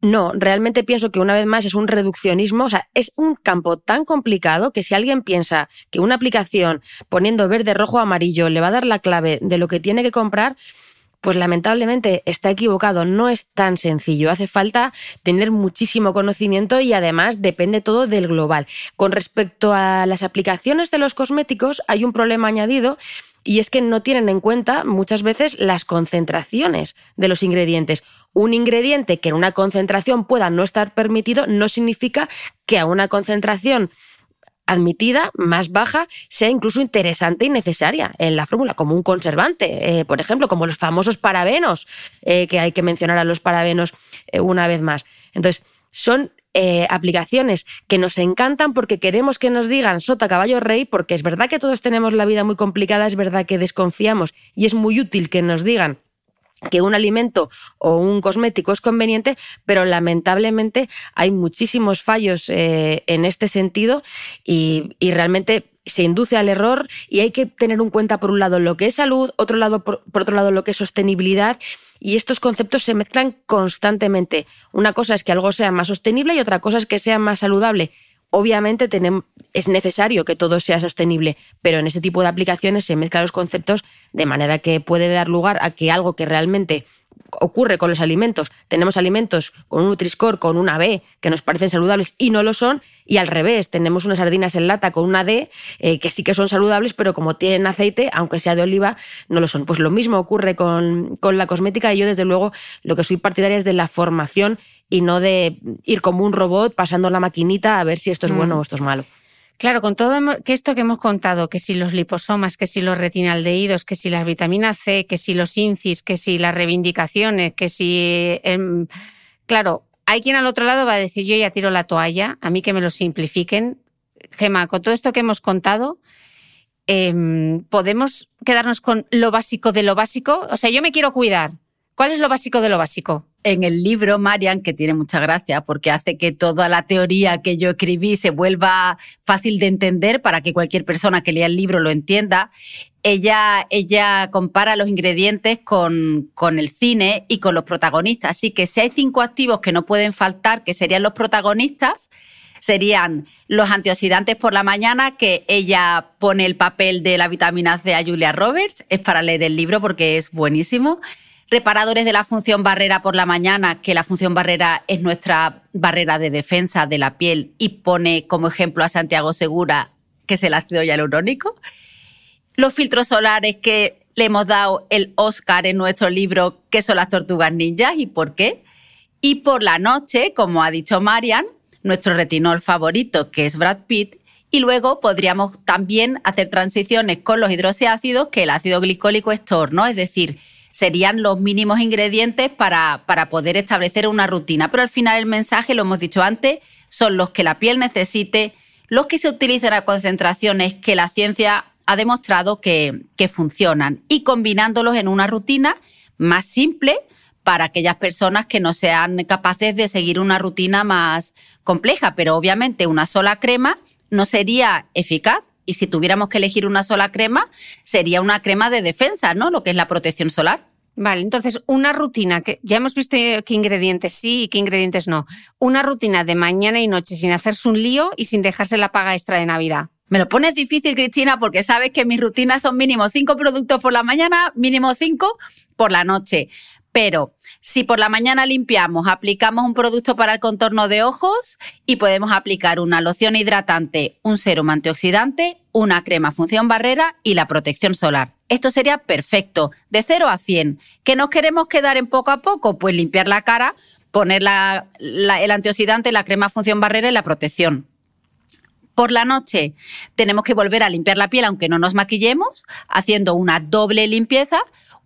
No, realmente pienso que una vez más es un reduccionismo, o sea, es un campo tan complicado que si alguien piensa que una aplicación poniendo verde, rojo, amarillo le va a dar la clave de lo que tiene que comprar, pues lamentablemente está equivocado, no es tan sencillo, hace falta tener muchísimo conocimiento y además depende todo del global. Con respecto a las aplicaciones de los cosméticos, hay un problema añadido y es que no tienen en cuenta muchas veces las concentraciones de los ingredientes. Un ingrediente que en una concentración pueda no estar permitido no significa que a una concentración admitida, más baja, sea incluso interesante y necesaria en la fórmula, como un conservante, eh, por ejemplo, como los famosos parabenos, eh, que hay que mencionar a los parabenos eh, una vez más. Entonces, son aplicaciones que nos encantan porque queremos que nos digan sota caballo rey, porque es verdad que todos tenemos la vida muy complicada, es verdad que desconfiamos y es muy útil que nos digan que un alimento o un cosmético es conveniente, pero lamentablemente hay muchísimos fallos eh, en este sentido y, realmente se induce al error y hay que tener en cuenta por un lado lo que es salud, otro lado por, otro lado lo que es sostenibilidad y estos conceptos se mezclan constantemente. Una cosa es que algo sea más sostenible y otra cosa es que sea más saludable. Obviamente es necesario que todo sea sostenible, pero en este tipo de aplicaciones se mezclan los conceptos de manera que puede dar lugar a que algo que realmente ocurre con los alimentos. Tenemos alimentos con un Nutri-Score, con una B, que nos parecen saludables y no lo son, y al revés, tenemos unas sardinas en lata con una D, eh, que sí que son saludables, pero como tienen aceite, aunque sea de oliva, no lo son. Pues lo mismo ocurre con, con la cosmética y yo, desde luego, lo que soy partidaria es de la formación y no de ir como un robot pasando la maquinita a ver si esto es bueno mm. o esto es malo. Claro, con todo que esto que hemos contado, que si los liposomas, que si los retinaldehídos, que si la vitamina C, que si los incis, que si las reivindicaciones, que si... Em, claro, hay quien al otro lado va a decir, yo ya tiro la toalla, a mí que me lo simplifiquen. Gema, con todo esto que hemos contado, em, ¿podemos quedarnos con lo básico de lo básico? O sea, yo me quiero cuidar. ¿Cuál es lo básico de lo básico? En el libro, Marian, que tiene mucha gracia porque hace que toda la teoría que yo escribí se vuelva fácil de entender para que cualquier persona que lea el libro lo entienda. Ella, ella compara los ingredientes con, con el cine y con los protagonistas. Así que si hay cinco activos que no pueden faltar, que serían los protagonistas, serían los antioxidantes por la mañana, que ella pone el papel de la vitamina C a Julia Roberts. Es para leer el libro porque es buenísimo reparadores de la función barrera por la mañana, que la función barrera es nuestra barrera de defensa de la piel y pone como ejemplo a Santiago Segura, que es el ácido hialurónico. Los filtros solares que le hemos dado el Oscar en nuestro libro, que son las tortugas ninjas y por qué. Y por la noche, como ha dicho Marian, nuestro retinol favorito, que es Brad Pitt, y luego podríamos también hacer transiciones con los hidroxiácidos, que el ácido glicólico es TOR, ¿no? Es decir, serían los mínimos ingredientes para, para poder establecer una rutina. Pero al final el mensaje, lo hemos dicho antes, son los que la piel necesite, los que se utilizan a concentraciones que la ciencia ha demostrado que, que funcionan y combinándolos en una rutina más simple para aquellas personas que no sean capaces de seguir una rutina más compleja. Pero obviamente una sola crema no sería eficaz y si tuviéramos que elegir una sola crema, sería una crema de defensa, ¿no? Lo que es la protección solar. Vale, entonces una rutina, que ya hemos visto qué ingredientes sí y qué ingredientes no. Una rutina de mañana y noche sin hacerse un lío y sin dejarse la paga extra de Navidad. Me lo pones difícil, Cristina, porque sabes que mis rutinas son mínimo cinco productos por la mañana, mínimo cinco por la noche. Pero si por la mañana limpiamos, aplicamos un producto para el contorno de ojos y podemos aplicar una loción hidratante, un serum antioxidante, una crema función barrera y la protección solar. Esto sería perfecto, de 0 a 100. ¿Qué nos queremos quedar en poco a poco? Pues limpiar la cara, poner el antioxidante, la crema función barrera y la protección. Por la noche tenemos que volver a limpiar la piel aunque no nos maquillemos, haciendo una doble limpieza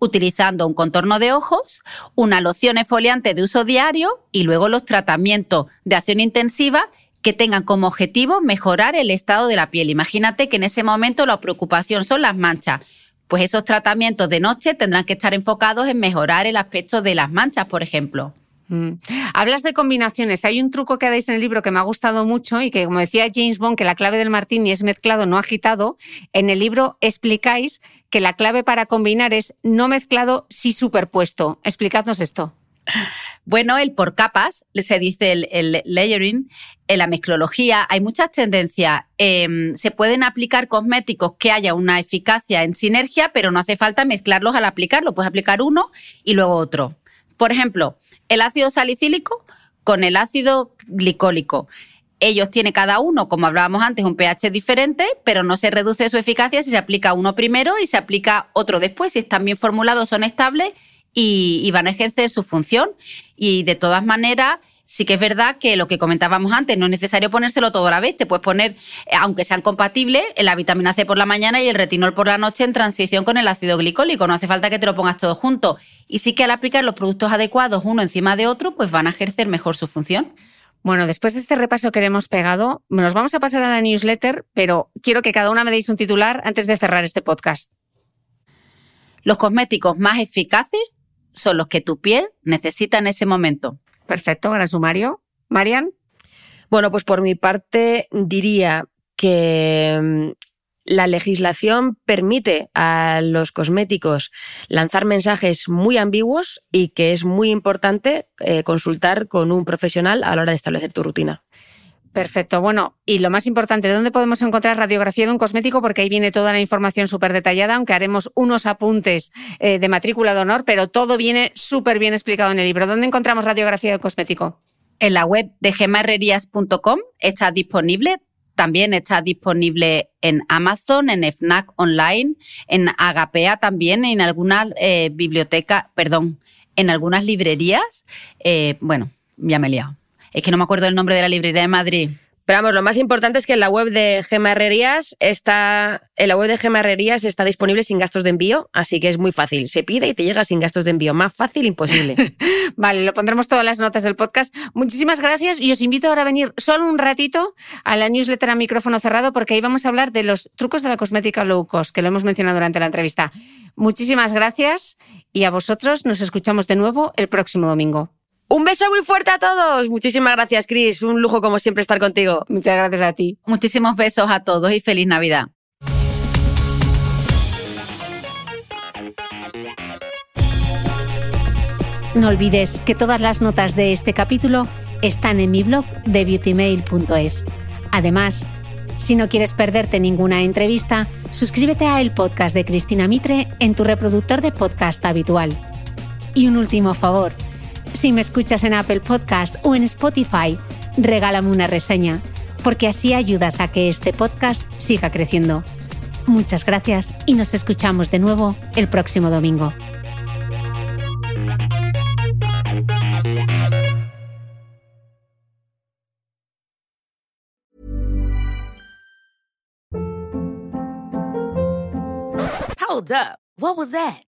utilizando un contorno de ojos, una loción exfoliante de uso diario y luego los tratamientos de acción intensiva que tengan como objetivo mejorar el estado de la piel. Imagínate que en ese momento la preocupación son las manchas. Pues esos tratamientos de noche tendrán que estar enfocados en mejorar el aspecto de las manchas, por ejemplo. Mm. Hablas de combinaciones. Hay un truco que dais en el libro que me ha gustado mucho y que, como decía James Bond, que la clave del martini es mezclado, no agitado. En el libro explicáis que la clave para combinar es no mezclado, sí superpuesto. Explicadnos esto. Bueno, el por capas, se dice el, layering, en la mezclología hay muchas tendencias. Em, se pueden aplicar cosméticos que haya una eficacia en sinergia, pero no hace falta mezclarlos al aplicarlo. Puedes aplicar uno y luego otro. Por ejemplo, el ácido salicílico con el ácido glicólico. Ellos tienen cada uno, como hablábamos antes, un pH diferente, pero no se reduce su eficacia si se aplica uno primero y se aplica otro después. Si están bien formulados, son estables y, van a ejercer su función. Y de todas maneras, sí que es verdad que lo que comentábamos antes, no es necesario ponérselo todo a la vez. Te puedes poner, eh, aunque sean compatibles, la vitamina C por la mañana y el retinol por la noche en transición con el ácido glicólico. No hace falta que te lo pongas todo junto. Y sí que al aplicar los productos adecuados uno encima de otro, pues van a ejercer mejor su función. Bueno, después de este repaso que le hemos pegado, nos vamos a pasar a la newsletter, pero quiero que cada una me deis un titular antes de cerrar este podcast. Los cosméticos más eficaces son los que tu piel necesita en ese momento. Perfecto, gran sumario. Marian. Bueno, pues por mi parte diría que mm, la legislación permite a los cosméticos lanzar mensajes muy ambiguos y que es muy importante eh, consultar con un profesional a la hora de establecer tu rutina. Perfecto. Bueno, y lo más importante, ¿dónde podemos encontrar radiografía de un cosmético? Porque ahí viene toda la información súper detallada, aunque haremos unos apuntes eh, de matrícula de honor, pero todo viene súper bien explicado en el libro. ¿Dónde encontramos radiografía de cosmético? En la web de gemarrerías.com está disponible. También está disponible en Amazon, en FNAC Online, en Agapea también, en algunas eh, bibliotecas, perdón, en algunas librerías. Eh, bueno, ya me he liado es que no me acuerdo el nombre de la librería de Madrid. Pero vamos, lo más importante es que en la web de Gema Herrerías está, en la web de Gema Herrerías está disponible sin gastos de envío, así que es muy fácil. Se pide y te llega sin gastos de envío. Más fácil, imposible. vale, lo pondremos todas las notas del podcast. Muchísimas gracias y os invito ahora a venir solo un ratito a la newsletter a micrófono cerrado porque ahí vamos a hablar de los trucos de la cosmética low cost, que lo hemos mencionado durante la entrevista. Muchísimas gracias y a vosotros nos escuchamos de nuevo el próximo domingo. Un beso muy fuerte a todos. Muchísimas gracias, Chris. Un lujo, como siempre, estar contigo. Muchas gracias a ti. Muchísimos besos a todos y feliz Navidad. No olvides que todas las notas de este capítulo están en mi blog de beautymail.es. Además, si no quieres perderte ninguna entrevista, suscríbete a el podcast de Cristina Mitre en tu reproductor de podcast habitual. Y un último favor si me escuchas en Apple Podcast o en Spotify, regálame una reseña, porque así ayudas a que este podcast siga creciendo. Muchas gracias y nos escuchamos de nuevo el próximo domingo. Hold up. What was that?